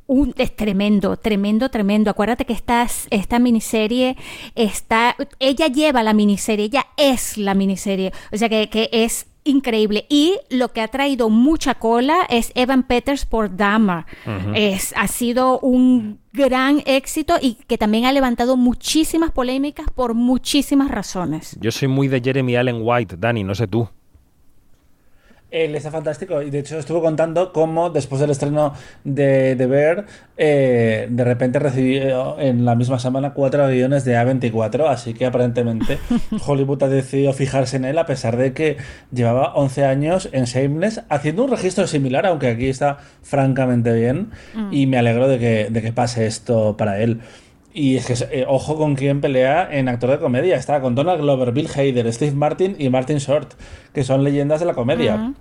un, es tremendo, tremendo, tremendo. Acuérdate que esta, esta miniserie está, ella lleva la miniserie, ella es la miniserie, o sea que, es increíble. Y lo que ha traído mucha cola es Evan Peters por Dama. es, ha sido un gran éxito y que también ha levantado muchísimas polémicas por muchísimas razones. Yo soy muy de Jeremy Allen White, Dani, no sé tú. Él está fantástico y de hecho estuvo contando cómo después del estreno de, de Bear, eh, de repente recibió en la misma semana cuatro aviones de A24, así que aparentemente [LAUGHS] Hollywood ha decidido fijarse en él a pesar de que llevaba 11 años en Shameless haciendo un registro similar, aunque aquí está francamente bien mm. y me alegro de que, de que pase esto para él. Y es que, eh, ojo con quién pelea en actor de comedia. Está con Donald Glover, Bill Hader, Steve Martin y Martin Short, que son leyendas de la comedia.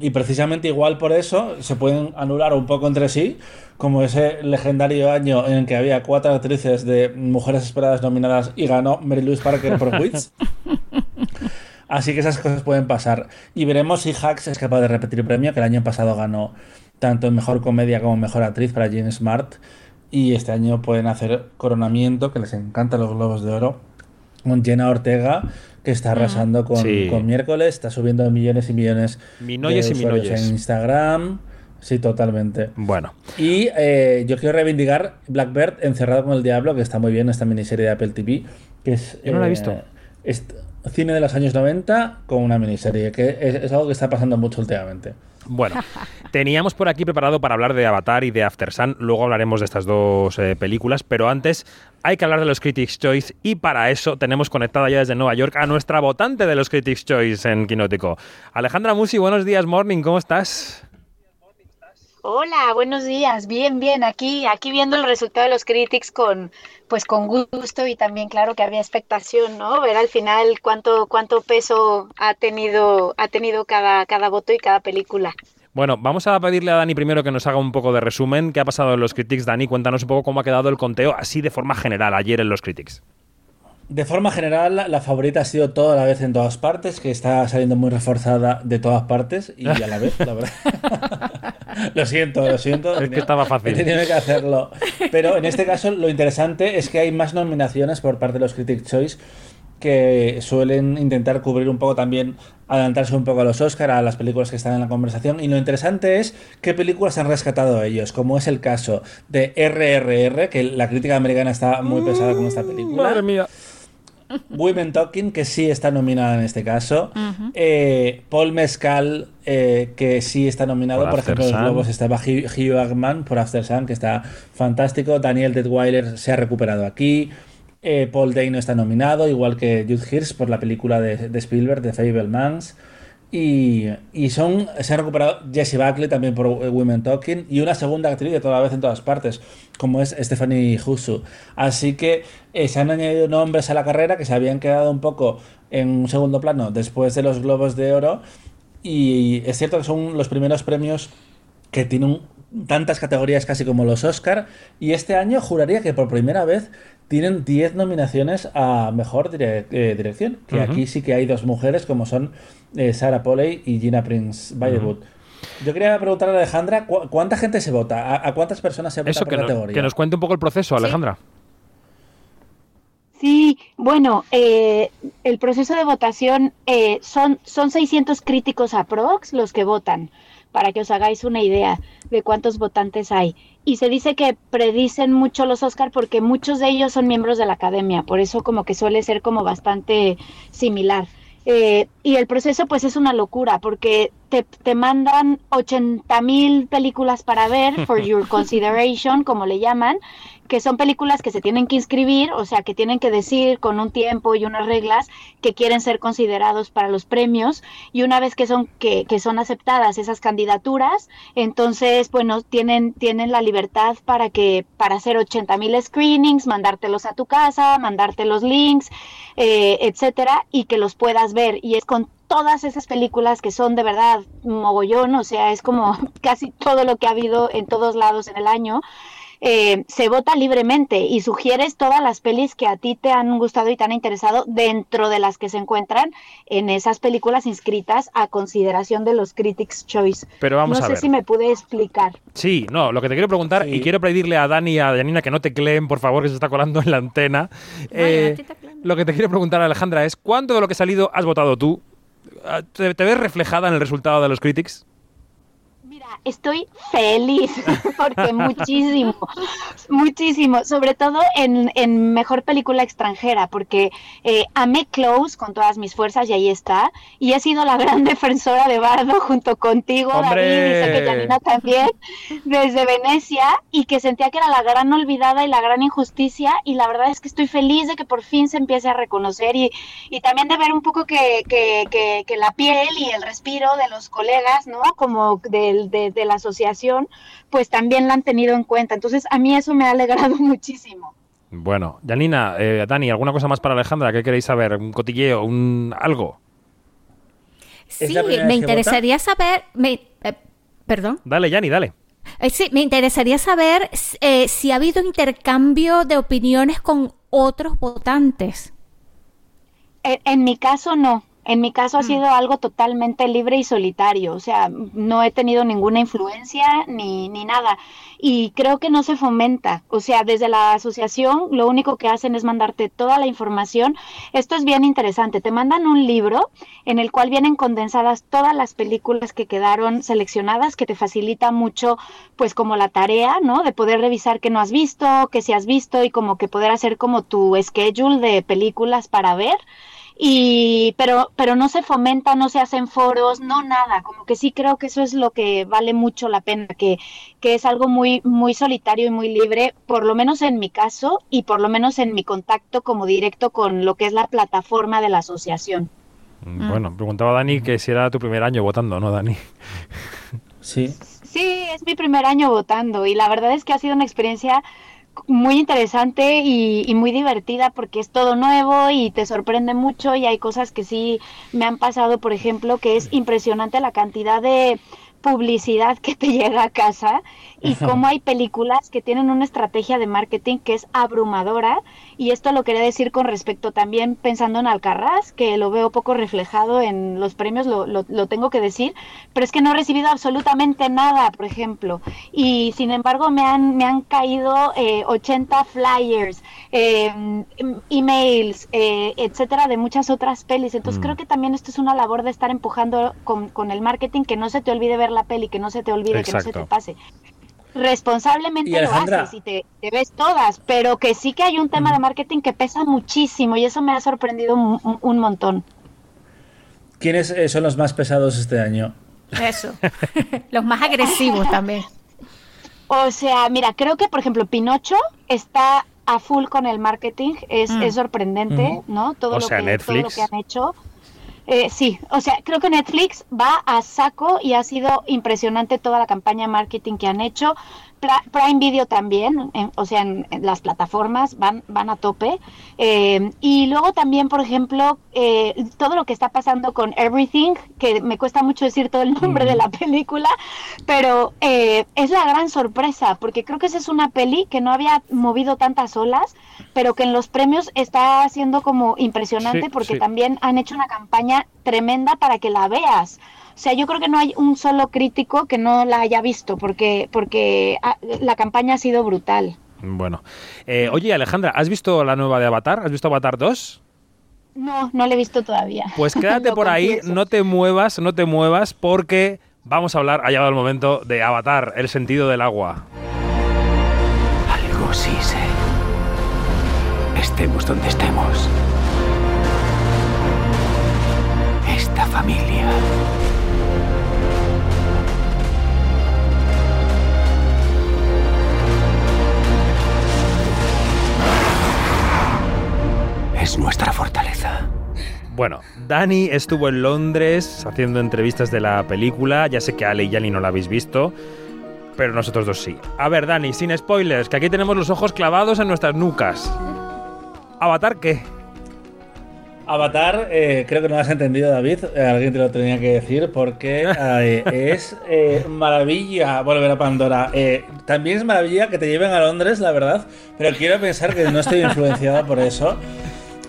Y precisamente igual por eso se pueden anular un poco entre sí, como ese legendario año en el que había cuatro actrices de Mujeres Esperadas nominadas y ganó Mary Louise Parker por Wits. [LAUGHS] Así que esas cosas pueden pasar. Y veremos si Hacks es capaz de repetir el premio, que el año pasado ganó tanto en Mejor Comedia como Mejor Actriz para Jane Smart y este año pueden hacer coronamiento, que les encantan los globos de oro, con Jenna Ortega, que está arrasando con, miércoles, está subiendo millones y millones de usuarios en Instagram. Sí, totalmente. Bueno. Y eh, yo quiero reivindicar Blackbird encerrado con el diablo, que está muy bien esta miniserie de Apple TV, que es... Yo no la he visto. Eh, cine de los años 90 con una miniserie, que es algo que está pasando mucho últimamente. Bueno, teníamos por aquí preparado para hablar de Avatar y de After Sun, luego hablaremos de estas dos eh, películas, pero antes hay que hablar de los Critics' Choice y para eso tenemos conectada ya desde Nueva York a nuestra votante de los Critics' Choice en Quinótico. Alejandra Musi, buenos días, morning, ¿cómo estás? Hola, buenos días. Bien, bien. Aquí, aquí viendo el resultado de los critics con, pues con gusto y también claro que había expectación, ¿no? Ver al final cuánto, cuánto peso ha tenido, ha tenido cada, cada voto y cada película. Bueno, vamos a pedirle a Dani primero que nos haga un poco de resumen. ¿Qué ha pasado en los critics, Dani? Cuéntanos un poco cómo ha quedado el conteo así de forma general ayer en los critics. De forma general, la favorita ha sido toda la vez en todas partes, que está saliendo muy reforzada de todas partes y a la vez, la verdad. [LAUGHS] lo siento, lo siento. [LAUGHS] Es que estaba fácil. He tenido que hacerlo. Pero en este caso, lo interesante es que hay más nominaciones por parte de los Critics' Choice que suelen intentar cubrir un poco también, adelantarse un poco a los Oscar, a las películas que están en la conversación. Y lo interesante es qué películas han rescatado ellos, como es el caso de RRR, que la crítica americana está muy pesada con esta película. Madre mía. Women Talking, que sí está nominada en este caso. Eh, Paul Mescal, eh, que sí está nominado. Por, ejemplo, en los Globos estaba Hugh Jackman por After Sun, que está fantástico. Daniel Detweiler se ha recuperado aquí. Eh, Paul Dano está nominado, igual que Jude Hirsch por la película de, de Spielberg, de Fablemans. Y, y, son, se ha recuperado Jessie Buckley también por Women Talking y una segunda actriz de toda vez en todas partes, como es Stephanie Husu. Así que eh, se han añadido nombres a la carrera que se habían quedado un poco en un segundo plano después de los Globos de Oro. Y es cierto que son los primeros premios que tienen tantas categorías casi como los Oscar. Y este año juraría que por primera vez tienen 10 nominaciones a Mejor eh, Dirección, que aquí sí que hay dos mujeres como son eh, Sarah Polley y Gina Prince Bythewood. Yo quería preguntarle a Alejandra, ¿cuánta gente se vota? ¿A, cuántas personas se vota Eso, por que categoría? que nos cuente un poco el proceso, Alejandra. Sí, bueno, eh, el proceso de votación son, son 600 críticos aprox los que votan, para que os hagáis una idea de cuántos votantes hay y se dice que predicen mucho los Oscar porque muchos de ellos son miembros de la academia, por eso como que suele ser como bastante similar. Eh, y el proceso pues es una locura porque te, te mandan 80 mil películas para ver, for [LAUGHS] your consideration, como le llaman, que son películas que se tienen que inscribir, o sea, que tienen que decir con un tiempo y unas reglas que quieren ser considerados para los premios y una vez que son que, que son aceptadas esas candidaturas, entonces, bueno, tienen tienen la libertad para que para hacer 80 mil screenings, mandártelos a tu casa, mandarte los links, eh, etcétera, y que los puedas ver y es con todas esas películas que son de verdad mogollón, o sea, es como [LAUGHS] casi todo lo que ha habido en todos lados en el año. Eh, se vota libremente y sugieres todas las pelis que a ti te han gustado y te han interesado dentro de las que se encuentran en esas películas inscritas a consideración de los Critics' Choice. Pero vamos no a sé ver. si me pude explicar. Sí, no, lo que te quiero preguntar, y quiero pedirle a Dani y a Janina que no tecleen, por favor, que se está colando en la antena. Eh, lo que te quiero preguntar, Alejandra, es ¿cuánto de lo que ha salido has votado tú? ¿Te, te ves reflejada en el resultado de los Critics? Estoy feliz [LAUGHS] porque muchísimo, muchísimo, sobre todo en, en mejor película extranjera, porque eh, amé Close con todas mis fuerzas y ahí está, y he sido la gran [LAUGHS] defensora de Bardo junto contigo, ¡Hombre! David, y sé que Janina también, desde Venecia, y que sentía que era la gran olvidada y la gran injusticia, y la verdad es que estoy feliz de que por fin se empiece a reconocer y, y también de ver un poco que, que, que, que la piel y el respiro de los colegas, ¿no? Como del de, de, la asociación, pues también la han tenido en cuenta. Entonces, a mí eso me ha alegrado [LAUGHS] muchísimo. Bueno, Janina, eh, Dani, ¿alguna cosa más para Alejandra? ¿Qué queréis saber? ¿Un cotilleo? ¿Un algo? Sí, me interesaría saber... Me, eh, perdón. Dale, Jani, dale. Eh, sí, me interesaría saber eh, si ha habido intercambio de opiniones con otros votantes. en mi caso, no. En mi caso ha mm. sido algo totalmente libre y solitario, o sea, no he tenido ninguna influencia ni, ni nada. Y creo que no se fomenta, o sea, desde la asociación lo único que hacen es mandarte toda la información. Esto es bien interesante, te mandan un libro en el cual vienen condensadas todas las películas que quedaron seleccionadas, que te facilita mucho, pues como la tarea, ¿no? De poder revisar qué no has visto, qué sí has visto y como que poder hacer como tu schedule de películas para ver y pero pero no se fomenta, no se hacen foros, no nada, como que sí creo que eso es lo que vale mucho la pena, que, que es algo muy muy solitario y muy libre, por lo menos en mi caso y por lo menos en mi contacto como directo con lo que es la plataforma de la asociación. Mm, bueno, preguntaba Dani que si era tu primer año votando, ¿no, Dani? Sí. Sí, es mi primer año votando y la verdad es que ha sido una experiencia muy interesante y, muy divertida porque es todo nuevo y te sorprende mucho y hay cosas que sí me han pasado, por ejemplo, que es impresionante la cantidad de publicidad que te [LAUGHS] llega a casa y cómo hay películas que tienen una estrategia de marketing que es abrumadora. Y esto lo quería decir con respecto también pensando en Alcarraz, que lo veo poco reflejado en los premios, lo, lo, tengo que decir, pero es que no he recibido absolutamente nada, por ejemplo, y sin embargo me han, me han caído eh, 80 flyers, eh, emails, eh, etcétera, de muchas otras pelis, entonces mm. creo que también esto es una labor de estar empujando con, con el marketing, que no se te olvide ver la peli, que no se te olvide, que no se te pase. Responsablemente lo haces y te, ves todas, pero que sí que hay un tema de marketing que pesa muchísimo y eso me ha sorprendido un, montón. ¿Quiénes eh, son los más pesados este año? Eso, [LAUGHS] los más agresivos también. [LAUGHS] O sea, mira, creo que por ejemplo Pinocho está a full con el marketing, es, mm. sorprendente, ¿no? Todo, lo que, todo lo que han hecho. Eh, sí, o sea, creo que Netflix va a saco y ha sido impresionante toda la campaña marketing que han hecho. Prime Video también, o sea, en, las plataformas van, van a tope. Eh, y luego también, por ejemplo, eh, todo lo que está pasando con Everything, que me cuesta mucho decir todo el nombre de la película, pero eh, es la gran sorpresa, porque creo que esa es una peli que no había movido tantas olas, pero que en los premios está siendo como impresionante porque también han hecho una campaña tremenda para que la veas. O sea, yo creo que no hay un solo crítico que no la haya visto, porque, porque ah, la campaña ha sido brutal. Bueno. Eh, oye, Alejandra, ¿has visto la nueva de Avatar? ¿Has visto Avatar 2? No, no la he visto todavía. Pues [LAUGHS] quédate por ahí, no te muevas, no te muevas, porque vamos a hablar, ha llegado el momento de Avatar, el sentido del agua. Algo sí sé. Estemos donde estemos. Esta familia es nuestra fortaleza. Bueno, Dani estuvo en Londres haciendo entrevistas de la película. Ya sé que Ale y Yanni no la habéis visto, pero nosotros dos sí. A ver, Dani, sin spoilers, que aquí tenemos los ojos clavados en nuestras nucas. ¿Avatar qué? Avatar, eh, creo que no lo has entendido, David. Eh, alguien te lo tenía que decir porque [LAUGHS] eh, es maravilla volver a Pandora. también es maravilla que te lleven a Londres, la verdad, pero quiero pensar que no estoy influenciada por eso.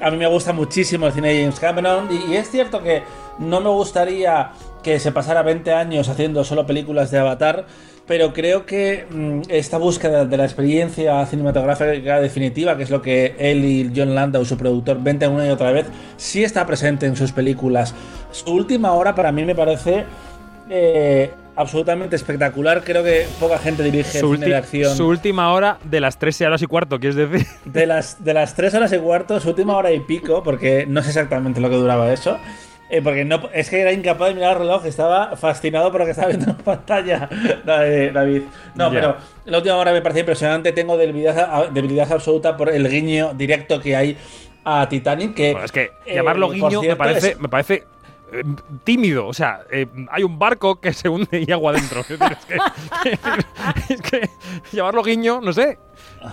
A mí me gusta muchísimo el cine de James Cameron y, es cierto que no me gustaría que se pasara 20 años haciendo solo películas de Avatar, pero creo que mm, esta búsqueda de la experiencia cinematográfica definitiva, que es lo que él y John Landau, su productor, venden una y otra vez, sí está presente en sus películas. Su última hora para mí me parece eh, absolutamente espectacular. Creo que poca gente dirige su cine de acción. Su última hora de las 3 horas y cuarto, ¿quieres decir? [LAUGHS] De las, de las 3 horas y cuarto, su última hora y pico, porque no sé exactamente lo que duraba eso. Eh, porque no, es que era incapaz de mirar el reloj, estaba fascinado por lo que estaba viendo en [LAUGHS] pantalla, David. No, pero la última hora me parece impresionante. Tengo debilidad, debilidad absoluta por el guiño directo que hay a Titanic. Que, es que llamarlo eh, guiño me parece, me parece eh, tímido. O sea, eh, hay un barco que se hunde y agua dentro. es, que, [LAUGHS] llamarlo guiño, no sé.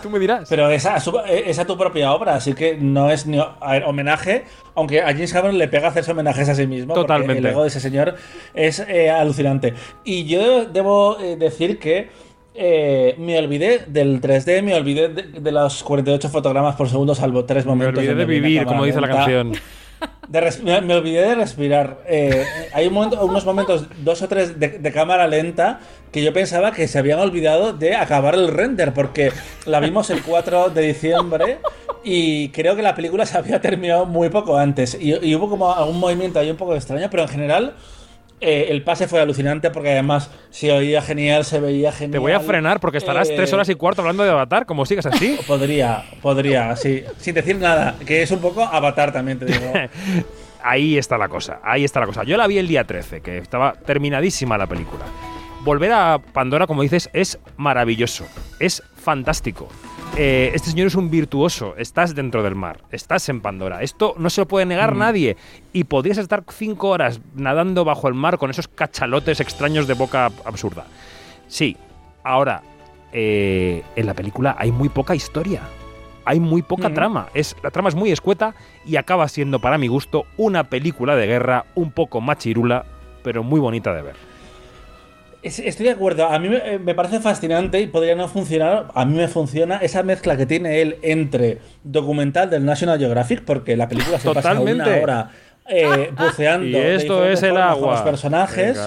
Tú me dirás. Pero esa, esa tu propia obra, así que no es ni homenaje, aunque a James Cameron le pega hacerse homenajes a sí mismo. Totalmente. el ego de ese señor es eh, alucinante. Y yo debo decir que me olvidé del 3D, me olvidé de, los 48 fotogramas por segundo, salvo tres momentos. Me olvidé de vivir, como dice la canción me, olvidé de respirar. Eh, hay unos momentos, dos o tres de, cámara lenta, que yo pensaba que se habían olvidado de acabar el render, porque la vimos el 4 de diciembre y creo que la película se había terminado muy poco antes. Y, y hubo como algún movimiento ahí un poco extraño, pero en general eh, el pase fue alucinante porque además se oía genial, se veía genial. Te voy a frenar porque estarás tres horas y cuarto hablando de Avatar, como sigas así. [LAUGHS] Podría, podría, sí. Sin decir nada, que es un poco Avatar también, te digo. [LAUGHS] ahí está la cosa, ahí está la cosa. Yo la vi el día 13, que estaba terminadísima la película. Volver a Pandora, como dices, es maravilloso, es fantástico. Eh, este señor es un virtuoso, estás dentro del mar, estás en Pandora. Esto no se lo puede negar mm. nadie. Y podrías estar cinco horas nadando bajo el mar con esos cachalotes extraños de boca absurda. Sí, ahora, eh, en la película hay muy poca historia. Hay muy poca trama. Es, la trama es muy escueta y acaba siendo, para mi gusto, una película de guerra un poco machirula, pero muy bonita de ver. Estoy de acuerdo. A mí eh, me, parece fascinante y podría no funcionar. A mí me funciona esa mezcla que tiene él entre documental del National Geographic, porque la película se pasa una hora eh, [LAUGHS] buceando. Y esto es el agua. los personajes.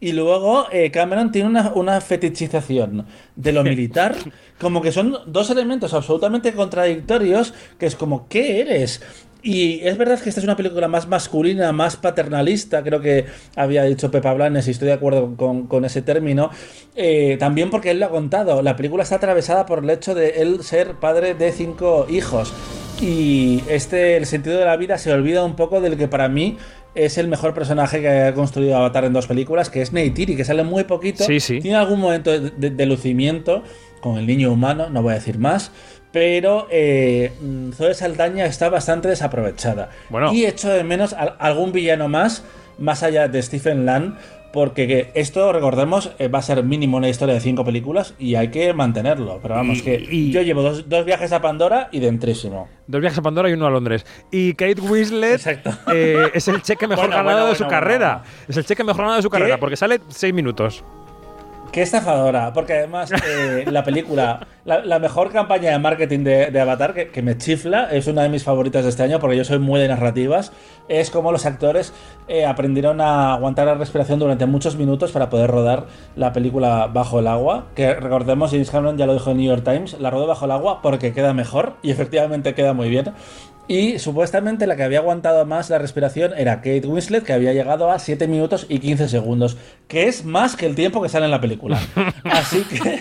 Y luego eh, Cameron tiene una, una, fetichización de lo militar, como que son dos elementos absolutamente contradictorios, que es como, ¿qué eres? Y es verdad que esta es una película más masculina, más paternalista, creo que había dicho Pepa Blanes, y estoy de acuerdo con, ese término. Eh, también porque él lo ha contado, la película está atravesada por el hecho de él ser padre de cinco hijos. Y este, el sentido de la vida se olvida un poco del que para mí es el mejor personaje que ha construido Avatar en dos películas, que es Neytiri, que sale muy poquito. Sí, sí. Tiene algún momento de lucimiento con el niño humano, no voy a decir más pero eh, Zoe Saldaña está bastante desaprovechada. Y echo de menos algún villano más, más allá de Stephen Lang, porque esto, recordemos, eh, va a ser mínimo una historia de cinco películas y hay que mantenerlo. Pero vamos, que yo llevo dos, viajes a Pandora y dentrísimo. Dos viajes a Pandora y uno a Londres. Y Kate Winslet eh, es el cheque mejor ganado de su carrera. Es el cheque mejor ganado de su carrera, porque sale seis minutos. Qué estafadora, porque además eh, la película, la, mejor campaña de marketing de, Avatar, que, me chifla, es una de mis favoritas de este año porque yo soy muy de narrativas, es como los actores eh, aprendieron a aguantar la respiración durante muchos minutos para poder rodar la película bajo el agua, que recordemos, James Cameron ya lo dijo en New York Times, la rodó bajo el agua porque queda mejor y efectivamente queda muy bien. Y supuestamente la que había aguantado más la respiración era Kate Winslet, que había llegado a 7 minutos y 15 segundos, que es más que el tiempo que sale en la película. [LAUGHS] Así que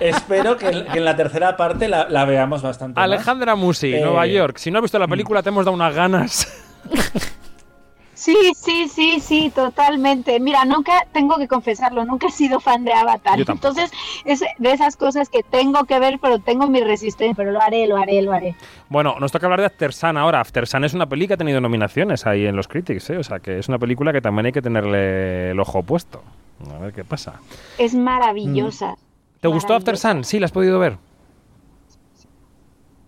espero que en la tercera parte la, veamos bastante. Alejandra Musi, Nueva eh, York. Si no has visto la película, te hemos dado unas ganas. [LAUGHS] Sí, sí, sí, sí, totalmente. Mira, nunca, tengo que confesarlo, nunca he sido fan de Avatar. Entonces, es de esas cosas que tengo que ver, pero tengo mi resistencia, pero lo haré, lo haré, lo haré. Bueno, nos toca hablar de After Sun ahora. After Sun es una película que ha tenido nominaciones ahí en los Critics, ¿eh? o sea que es una película que también hay que tenerle el ojo puesto. A ver qué pasa. Es maravillosa. ¿Te gustó After Sun? Sí, la has podido ver.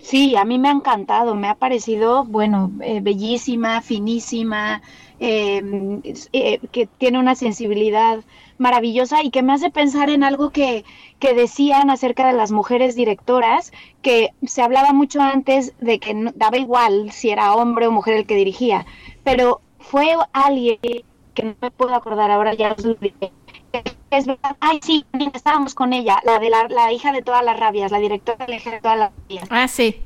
Sí, a mí me ha encantado, me ha parecido, bueno, eh, bellísima, finísima, Em, eh, que tiene una sensibilidad maravillosa y que me hace pensar en algo que, que, decían acerca de las mujeres directoras, que se hablaba mucho antes de que daba igual si era hombre o mujer el que dirigía, pero fue alguien que no me puedo acordar ahora, ya os Es verdad, ay sí, estábamos con ella, la de la, hija de todas las rabias, la directora de la hija de todas las rabias. Ah, sí.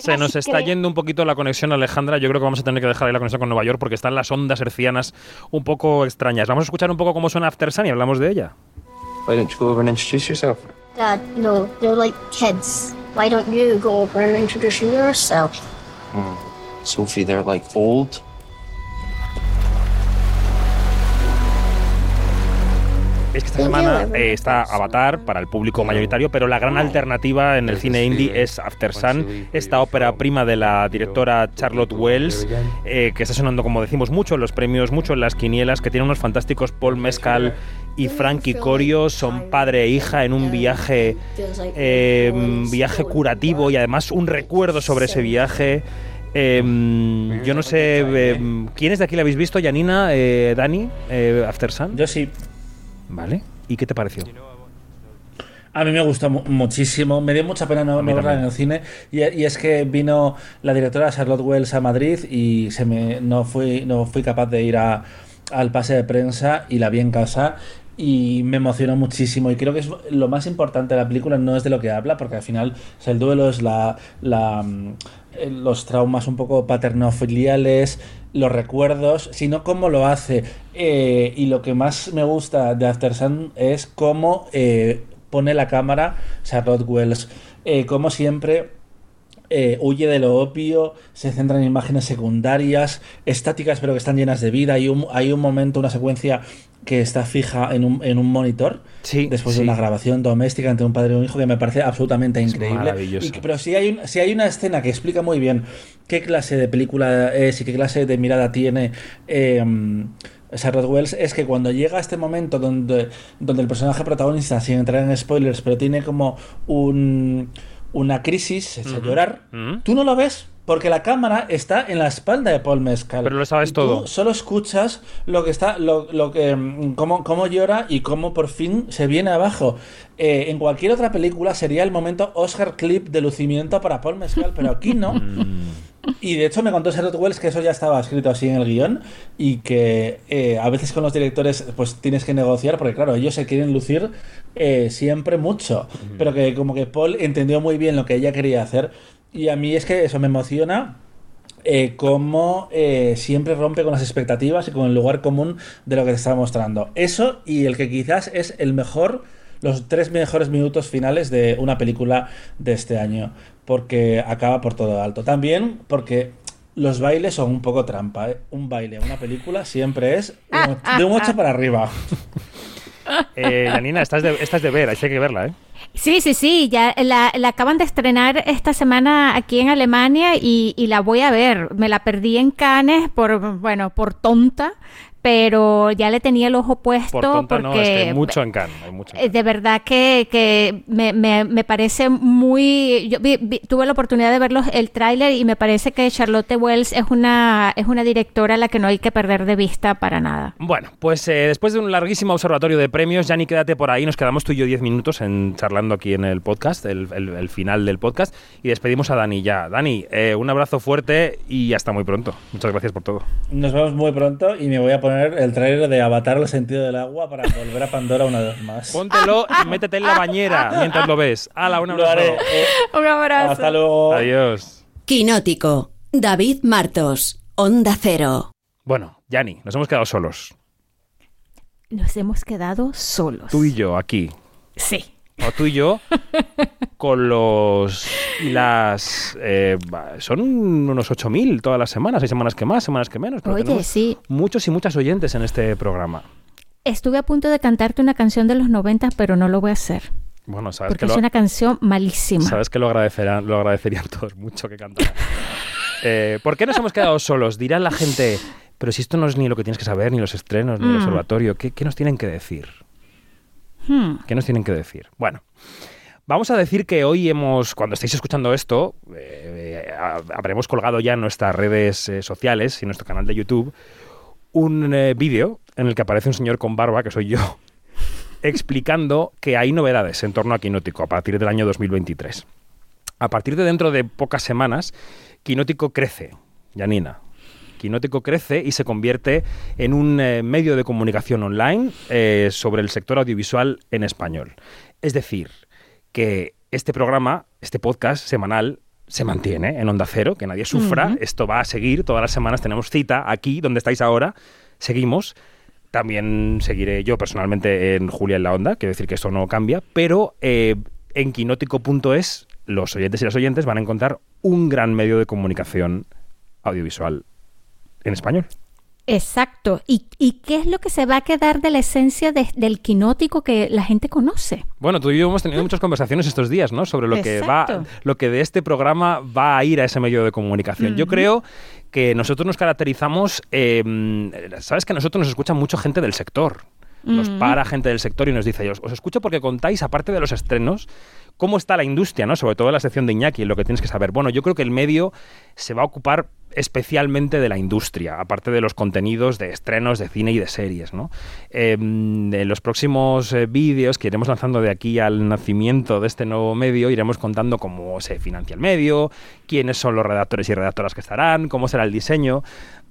Se nos está yendo un poquito la conexión, Alejandra. Yo creo que vamos a tener que dejar ahí la conexión con Nueva York porque están las ondas hercianas un poco extrañas. Vamos a escuchar un poco cómo suena After Sun y hablamos de ella. Why don't you go over and introduce yourself? Dad, no, they're like kids. Why don't you go over and introduce yourself? Hmm. Sophie, they're like old. Es que esta semana eh, está Avatar para el público mayoritario, pero la gran alternativa en el cine indie es After Sun, esta ópera prima de la directora Charlotte Wells, eh, que está sonando, como decimos, mucho en los premios, mucho en las quinielas, que tiene unos fantásticos Paul Mescal y Frankie Corio, son padre e hija en un viaje, eh, viaje curativo y además un recuerdo sobre ese viaje. Em, yo no sé, em, ¿quiénes de aquí la habéis visto? Janina, eh, Dani, eh, After Sun. Yo sí. Vale. ¿Y qué te pareció? A mí me gustó muchísimo, me dio mucha pena no, verla en el cine y, es que vino la directora Charlotte Wells a Madrid y se me, no, fui, no fui capaz de ir a, al pase de prensa y la vi en casa y me emocionó muchísimo y creo que es lo más importante de la película no es de lo que habla porque al final el duelo es la, la mm, eh, los traumas un poco paternofiliales los recuerdos sino cómo lo hace. Eh, y lo que más me gusta de After Sun es cómo eh, pone la cámara Charlotte Wells como siempre huye de lo obvio, se centra en imágenes secundarias, estáticas pero que están llenas de vida. Hay un, hay un momento, una secuencia que está fija en un, en un monitor después de una grabación doméstica entre un padre y un hijo que me parece absolutamente increíble. pero si hay, si hay una escena que explica muy bien qué clase de película es y qué clase de mirada tiene eh, Charlotte Wells es que cuando llega a este momento donde, donde el personaje protagonista, sin entrar en spoilers, pero tiene como un, una crisis, se echa a llorar, tú no lo ves porque la cámara está en la espalda de Paul Mescal. Pero lo sabes todo. solo escuchas lo que está, lo, lo que, mm, cómo, cómo, llora y cómo por fin se viene abajo. Eh, en cualquier otra película sería el momento Oscar clip de lucimiento para Paul Mescal, pero aquí no. [LAUGHS] Y de hecho me contó Charlotte Wells que eso ya estaba escrito así en el guion y que eh, a veces con los directores pues tienes que negociar porque claro, ellos se quieren lucir eh, siempre mucho, pero que como que Paul entendió muy bien lo que ella quería hacer y a mí es que eso me emociona. Eh, cómo eh, siempre rompe con las expectativas y con el lugar común de lo que te está mostrando. Eso y el que quizás es el mejor, los tres mejores minutos finales de una película de este año, porque acaba por todo alto. También porque los bailes son un poco trampa. ¿eh? Un baile una película siempre es de un 8 para arriba. [LAUGHS] Eh, Janina, estás de, estás de ver, hay que verla, ¿eh? Sí, sí, sí, ya la, acaban de estrenar esta semana aquí en Alemania y, y, la voy a ver. Me la perdí en Cannes por, bueno, por tonta, pero ya le tenía el ojo puesto porque no, es que hay mucho en Cannes, eh, De verdad que, que me, me, me, parece muy... Yo tuve la oportunidad de ver el tráiler y me parece que Charlotte Wells es una, es una directora a la que no hay que perder de vista para nada. Bueno, pues eh, después de un larguísimo observatorio de premios, ya ni quédate por ahí, nos quedamos tú y yo diez minutos en, charlando aquí en el podcast, el, el, final del podcast, y despedimos a Dani ya. Dani, eh, un abrazo fuerte y hasta muy pronto. Muchas gracias por todo. Nos vemos muy pronto y me voy a poner el trailer de Avatar el sentido del agua para volver a Pandora una vez más. Póntelo y métete en la bañera mientras lo ves. ¡Hala, un abrazo! Eh. un abrazo. Hasta luego. Adiós. Quinótico. David Martos. Onda Cero. Bueno, Yanni, nos hemos quedado solos. Nos hemos quedado solos. Tú y yo aquí. Sí. O tú y yo [LAUGHS] con los y las eh, son unos 8000 todas las semanas, hay semanas que más, semanas que menos, pero Oye, sí. muchos y muchas oyentes en este programa. Estuve a punto de cantarte una canción de los 90, pero no lo voy a hacer. Bueno, sabes porque que es una canción malísima. Sabes que lo agradecerán, lo agradecerían [LAUGHS] todos mucho que cantaran. eh, ¿Por qué nos hemos quedado solos? Dirá la gente, pero si esto no es ni lo que tienes que saber, ni los estrenos, ni el mm. observatorio, ¿qué, ¿qué, nos tienen que decir? Hmm. ¿Qué nos tienen que decir? Bueno, Vamos a decir que hoy hemos, cuando estéis escuchando esto, eh, habremos colgado ya en nuestras redes eh, sociales y nuestro canal de YouTube un eh, vídeo en el que aparece un señor con barba, que soy yo, [LAUGHS] explicando que hay novedades en torno a Quinótico a partir del año 2023. A partir de dentro de pocas semanas, Quinótico crece, Janina. Quinótico crece y se convierte en un medio de comunicación online sobre el sector audiovisual en español. Es decir, que este programa, este podcast semanal, se mantiene en Onda Cero, que nadie sufra. Esto va a seguir. Todas las semanas tenemos cita aquí, donde estáis ahora. Seguimos. También seguiré yo personalmente en Julia en la Onda, quiero decir que esto no cambia, pero eh, en quinótico.es los oyentes y las oyentes van a encontrar un gran medio de comunicación audiovisual en español. Exacto. ¿Y, qué es lo que se va a quedar de la esencia del quinótico que la gente conoce? Bueno, tú y yo hemos tenido muchas conversaciones estos días, ¿no? Sobre lo que va, lo que de este programa va a ir a ese medio de comunicación. Yo creo que nosotros nos caracterizamos, em, sabes que a nosotros nos escucha mucha gente del sector. Nos para gente del sector y nos dice, os, os escucho porque contáis, aparte de los estrenos, cómo está la industria, ¿no? Sobre todo en la sección de Iñaki, lo que tienes que saber. Bueno, yo creo que el medio se va a ocupar especialmente de la industria, aparte de los contenidos de estrenos de cine y de series. ¿no? en em, los próximos eh, vídeos que iremos lanzando de aquí al nacimiento de este nuevo medio, iremos contando cómo se financia el medio, quiénes son los redactores y redactoras que estarán, cómo será el diseño.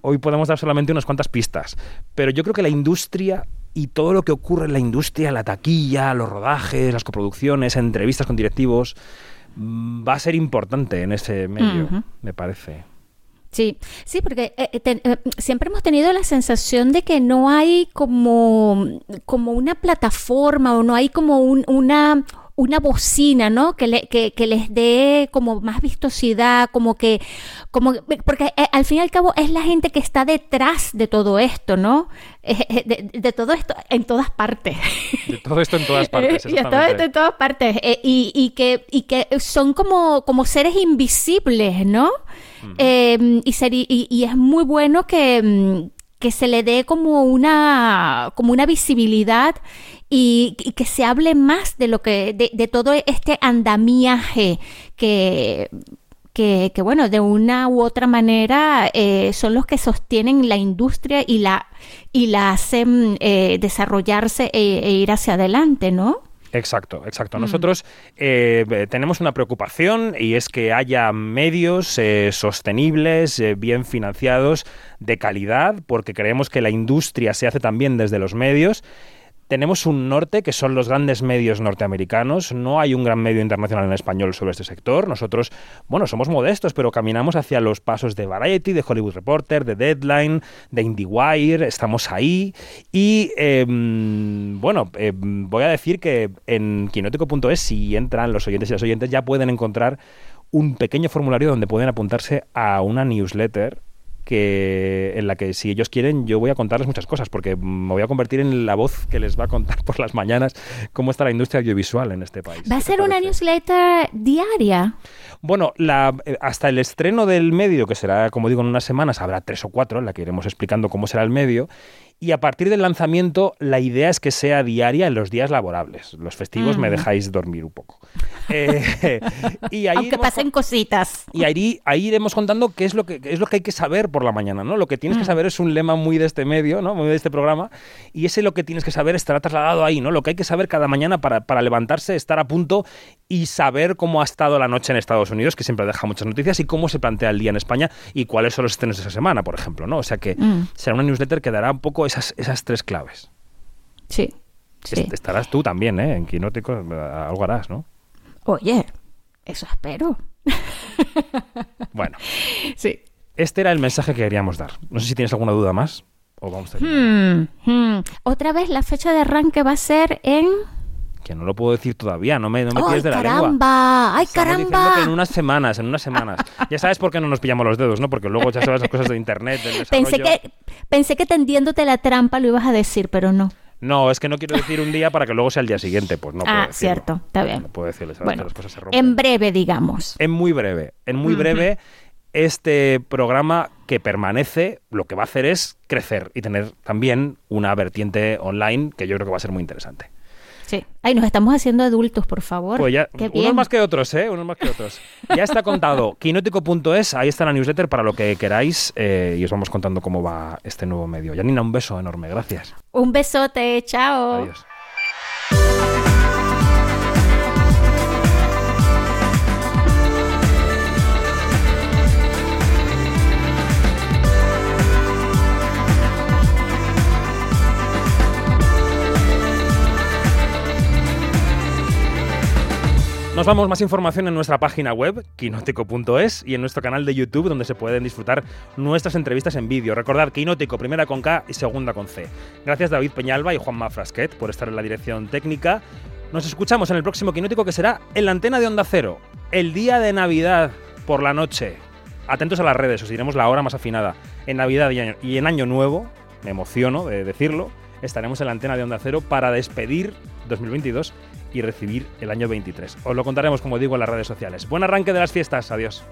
Hoy podemos dar solamente unas cuantas pistas, pero yo creo que la industria y todo lo que ocurre en la industria, la taquilla, los rodajes, las coproducciones, entrevistas con directivos, mm, va a ser importante en ese medio, me parece. Sí, sí, porque eh, eh, eh, siempre hemos tenido la sensación de que no hay como, como una plataforma o no hay como una, una bocina, ¿no? Que, le, que, les dé como más vistosidad, como que, como, porque eh, al fin y al cabo es la gente que está detrás de todo esto, ¿no? De, todo esto en todas partes. De todo esto en todas [LAUGHS] partes. y de todo esto en todas partes. Eh, y, que, y que son como, como seres invisibles, ¿no? Em, y, y, es muy bueno que, mm, que se le dé como una, como una visibilidad y, que se hable más de lo que, de, todo este andamiaje que, que, bueno, de una u otra manera eh, son los que sostienen la industria y la, y la hacen eh, desarrollarse e, e, ir hacia adelante, ¿no? Exacto, exacto. Mm. Nosotros eh, tenemos una preocupación y es que haya medios sostenibles, bien financiados, de calidad, porque creemos que la industria se hace también desde los medios tenemos un norte que son los grandes medios norteamericanos. No hay un gran medio internacional en español sobre este sector. Nosotros, bueno, somos modestos, pero caminamos hacia los pasos de Variety, de Hollywood Reporter, de Deadline, de IndieWire. Estamos ahí. Y em, bueno, em, voy a decir que en quinótico.es, si entran los oyentes y las oyentes, ya pueden encontrar un pequeño formulario donde pueden apuntarse a una newsletter que en la que si ellos quieren yo voy a contarles muchas cosas porque me voy a convertir en la voz que les va a contar [LAUGHS] por las mañanas cómo está la industria audiovisual en este país. ¿Va a ser una newsletter diaria? Bueno, la, eh, hasta el estreno del medio, que será, como digo, en unas semanas, habrá tres o cuatro en la que iremos explicando cómo será el medio y a partir del lanzamiento la idea es que sea diaria en los días laborables. Los festivos me dejáis dormir un poco. Eh, [LAUGHS] y ahí Aunque pasen cositas. Y ahí, ahí iremos contando qué es, lo que, es lo que hay que saber por la mañana. ¿no? Lo que tienes que mm. saber es un lema muy de este medio, ¿no? muy de este programa, y ese lo que tienes que saber estará trasladado ahí. ¿no? Lo que hay que saber cada mañana para, para levantarse, estar a punto y saber cómo ha estado la noche en Estados Unidos, que siempre deja muchas noticias, y cómo se plantea el día en España y cuáles son los estrenos de esa semana, por ejemplo. ¿no? O sea que mm. será una newsletter que dará un poco esas, esas tres claves. Sí. Estarás tú también, ¿eh? En Quinótico, algo harás, ¿no? Oye, eso espero. [LAUGHS] bueno. Sí. Este era el mensaje que queríamos dar. No sé si tienes alguna duda más o vamos a hmm, hmm. Otra vez la fecha de arranque va a ser en que no lo puedo decir todavía, no me, no me ¡Ay, de la caramba! ¡Ay, caramba! Que en unas semanas, en unas semanas. ya sabes por qué no nos pillamos los dedos, ¿no? Porque luego ya sabes las cosas de internet, del [LAUGHS] Pensé que, pensé que tendiéndote la trampa lo ibas a decir, pero no. No, es que no quiero decir un día para que luego sea el día siguiente, pues no puedo Ah, cierto, está bien. No puedo decirles bueno, las cosas se rompen. En breve, digamos. En muy breve, en muy breve este programa que permanece, lo que va a hacer es crecer y tener también una vertiente online que yo creo que va a ser muy interesante. Sí. Ay, nos estamos haciendo adultos, por favor. Pues ya, unos más que otros, ¿eh? Unos más que otros. Ya está contado. [LAUGHS] Quinótico.es, ahí está la newsletter para lo que queráis eh, y os vamos contando cómo va este nuevo medio. Janina, un beso enorme, gracias. Un besote, chao. Adiós. Nos vamos más información en nuestra página web, quinótico.es, y en nuestro canal de YouTube, donde se pueden disfrutar nuestras entrevistas en vídeo. Recordad, Quinótico, primera con K y segunda con C. Gracias David Peñalba y Juanma Frasquet por estar en la dirección técnica. Nos escuchamos en el próximo Quinótico, que será en la antena de Onda Cero, el día de Navidad por la noche. Atentos a las redes, os diremos la hora más afinada. En Navidad y en Año Nuevo, me emociono de decirlo, estaremos en la antena de Onda Cero para despedir 2022 y recibir el año 23. Os lo contaremos, como digo, en las redes sociales. Buen arranque de las fiestas. Adiós.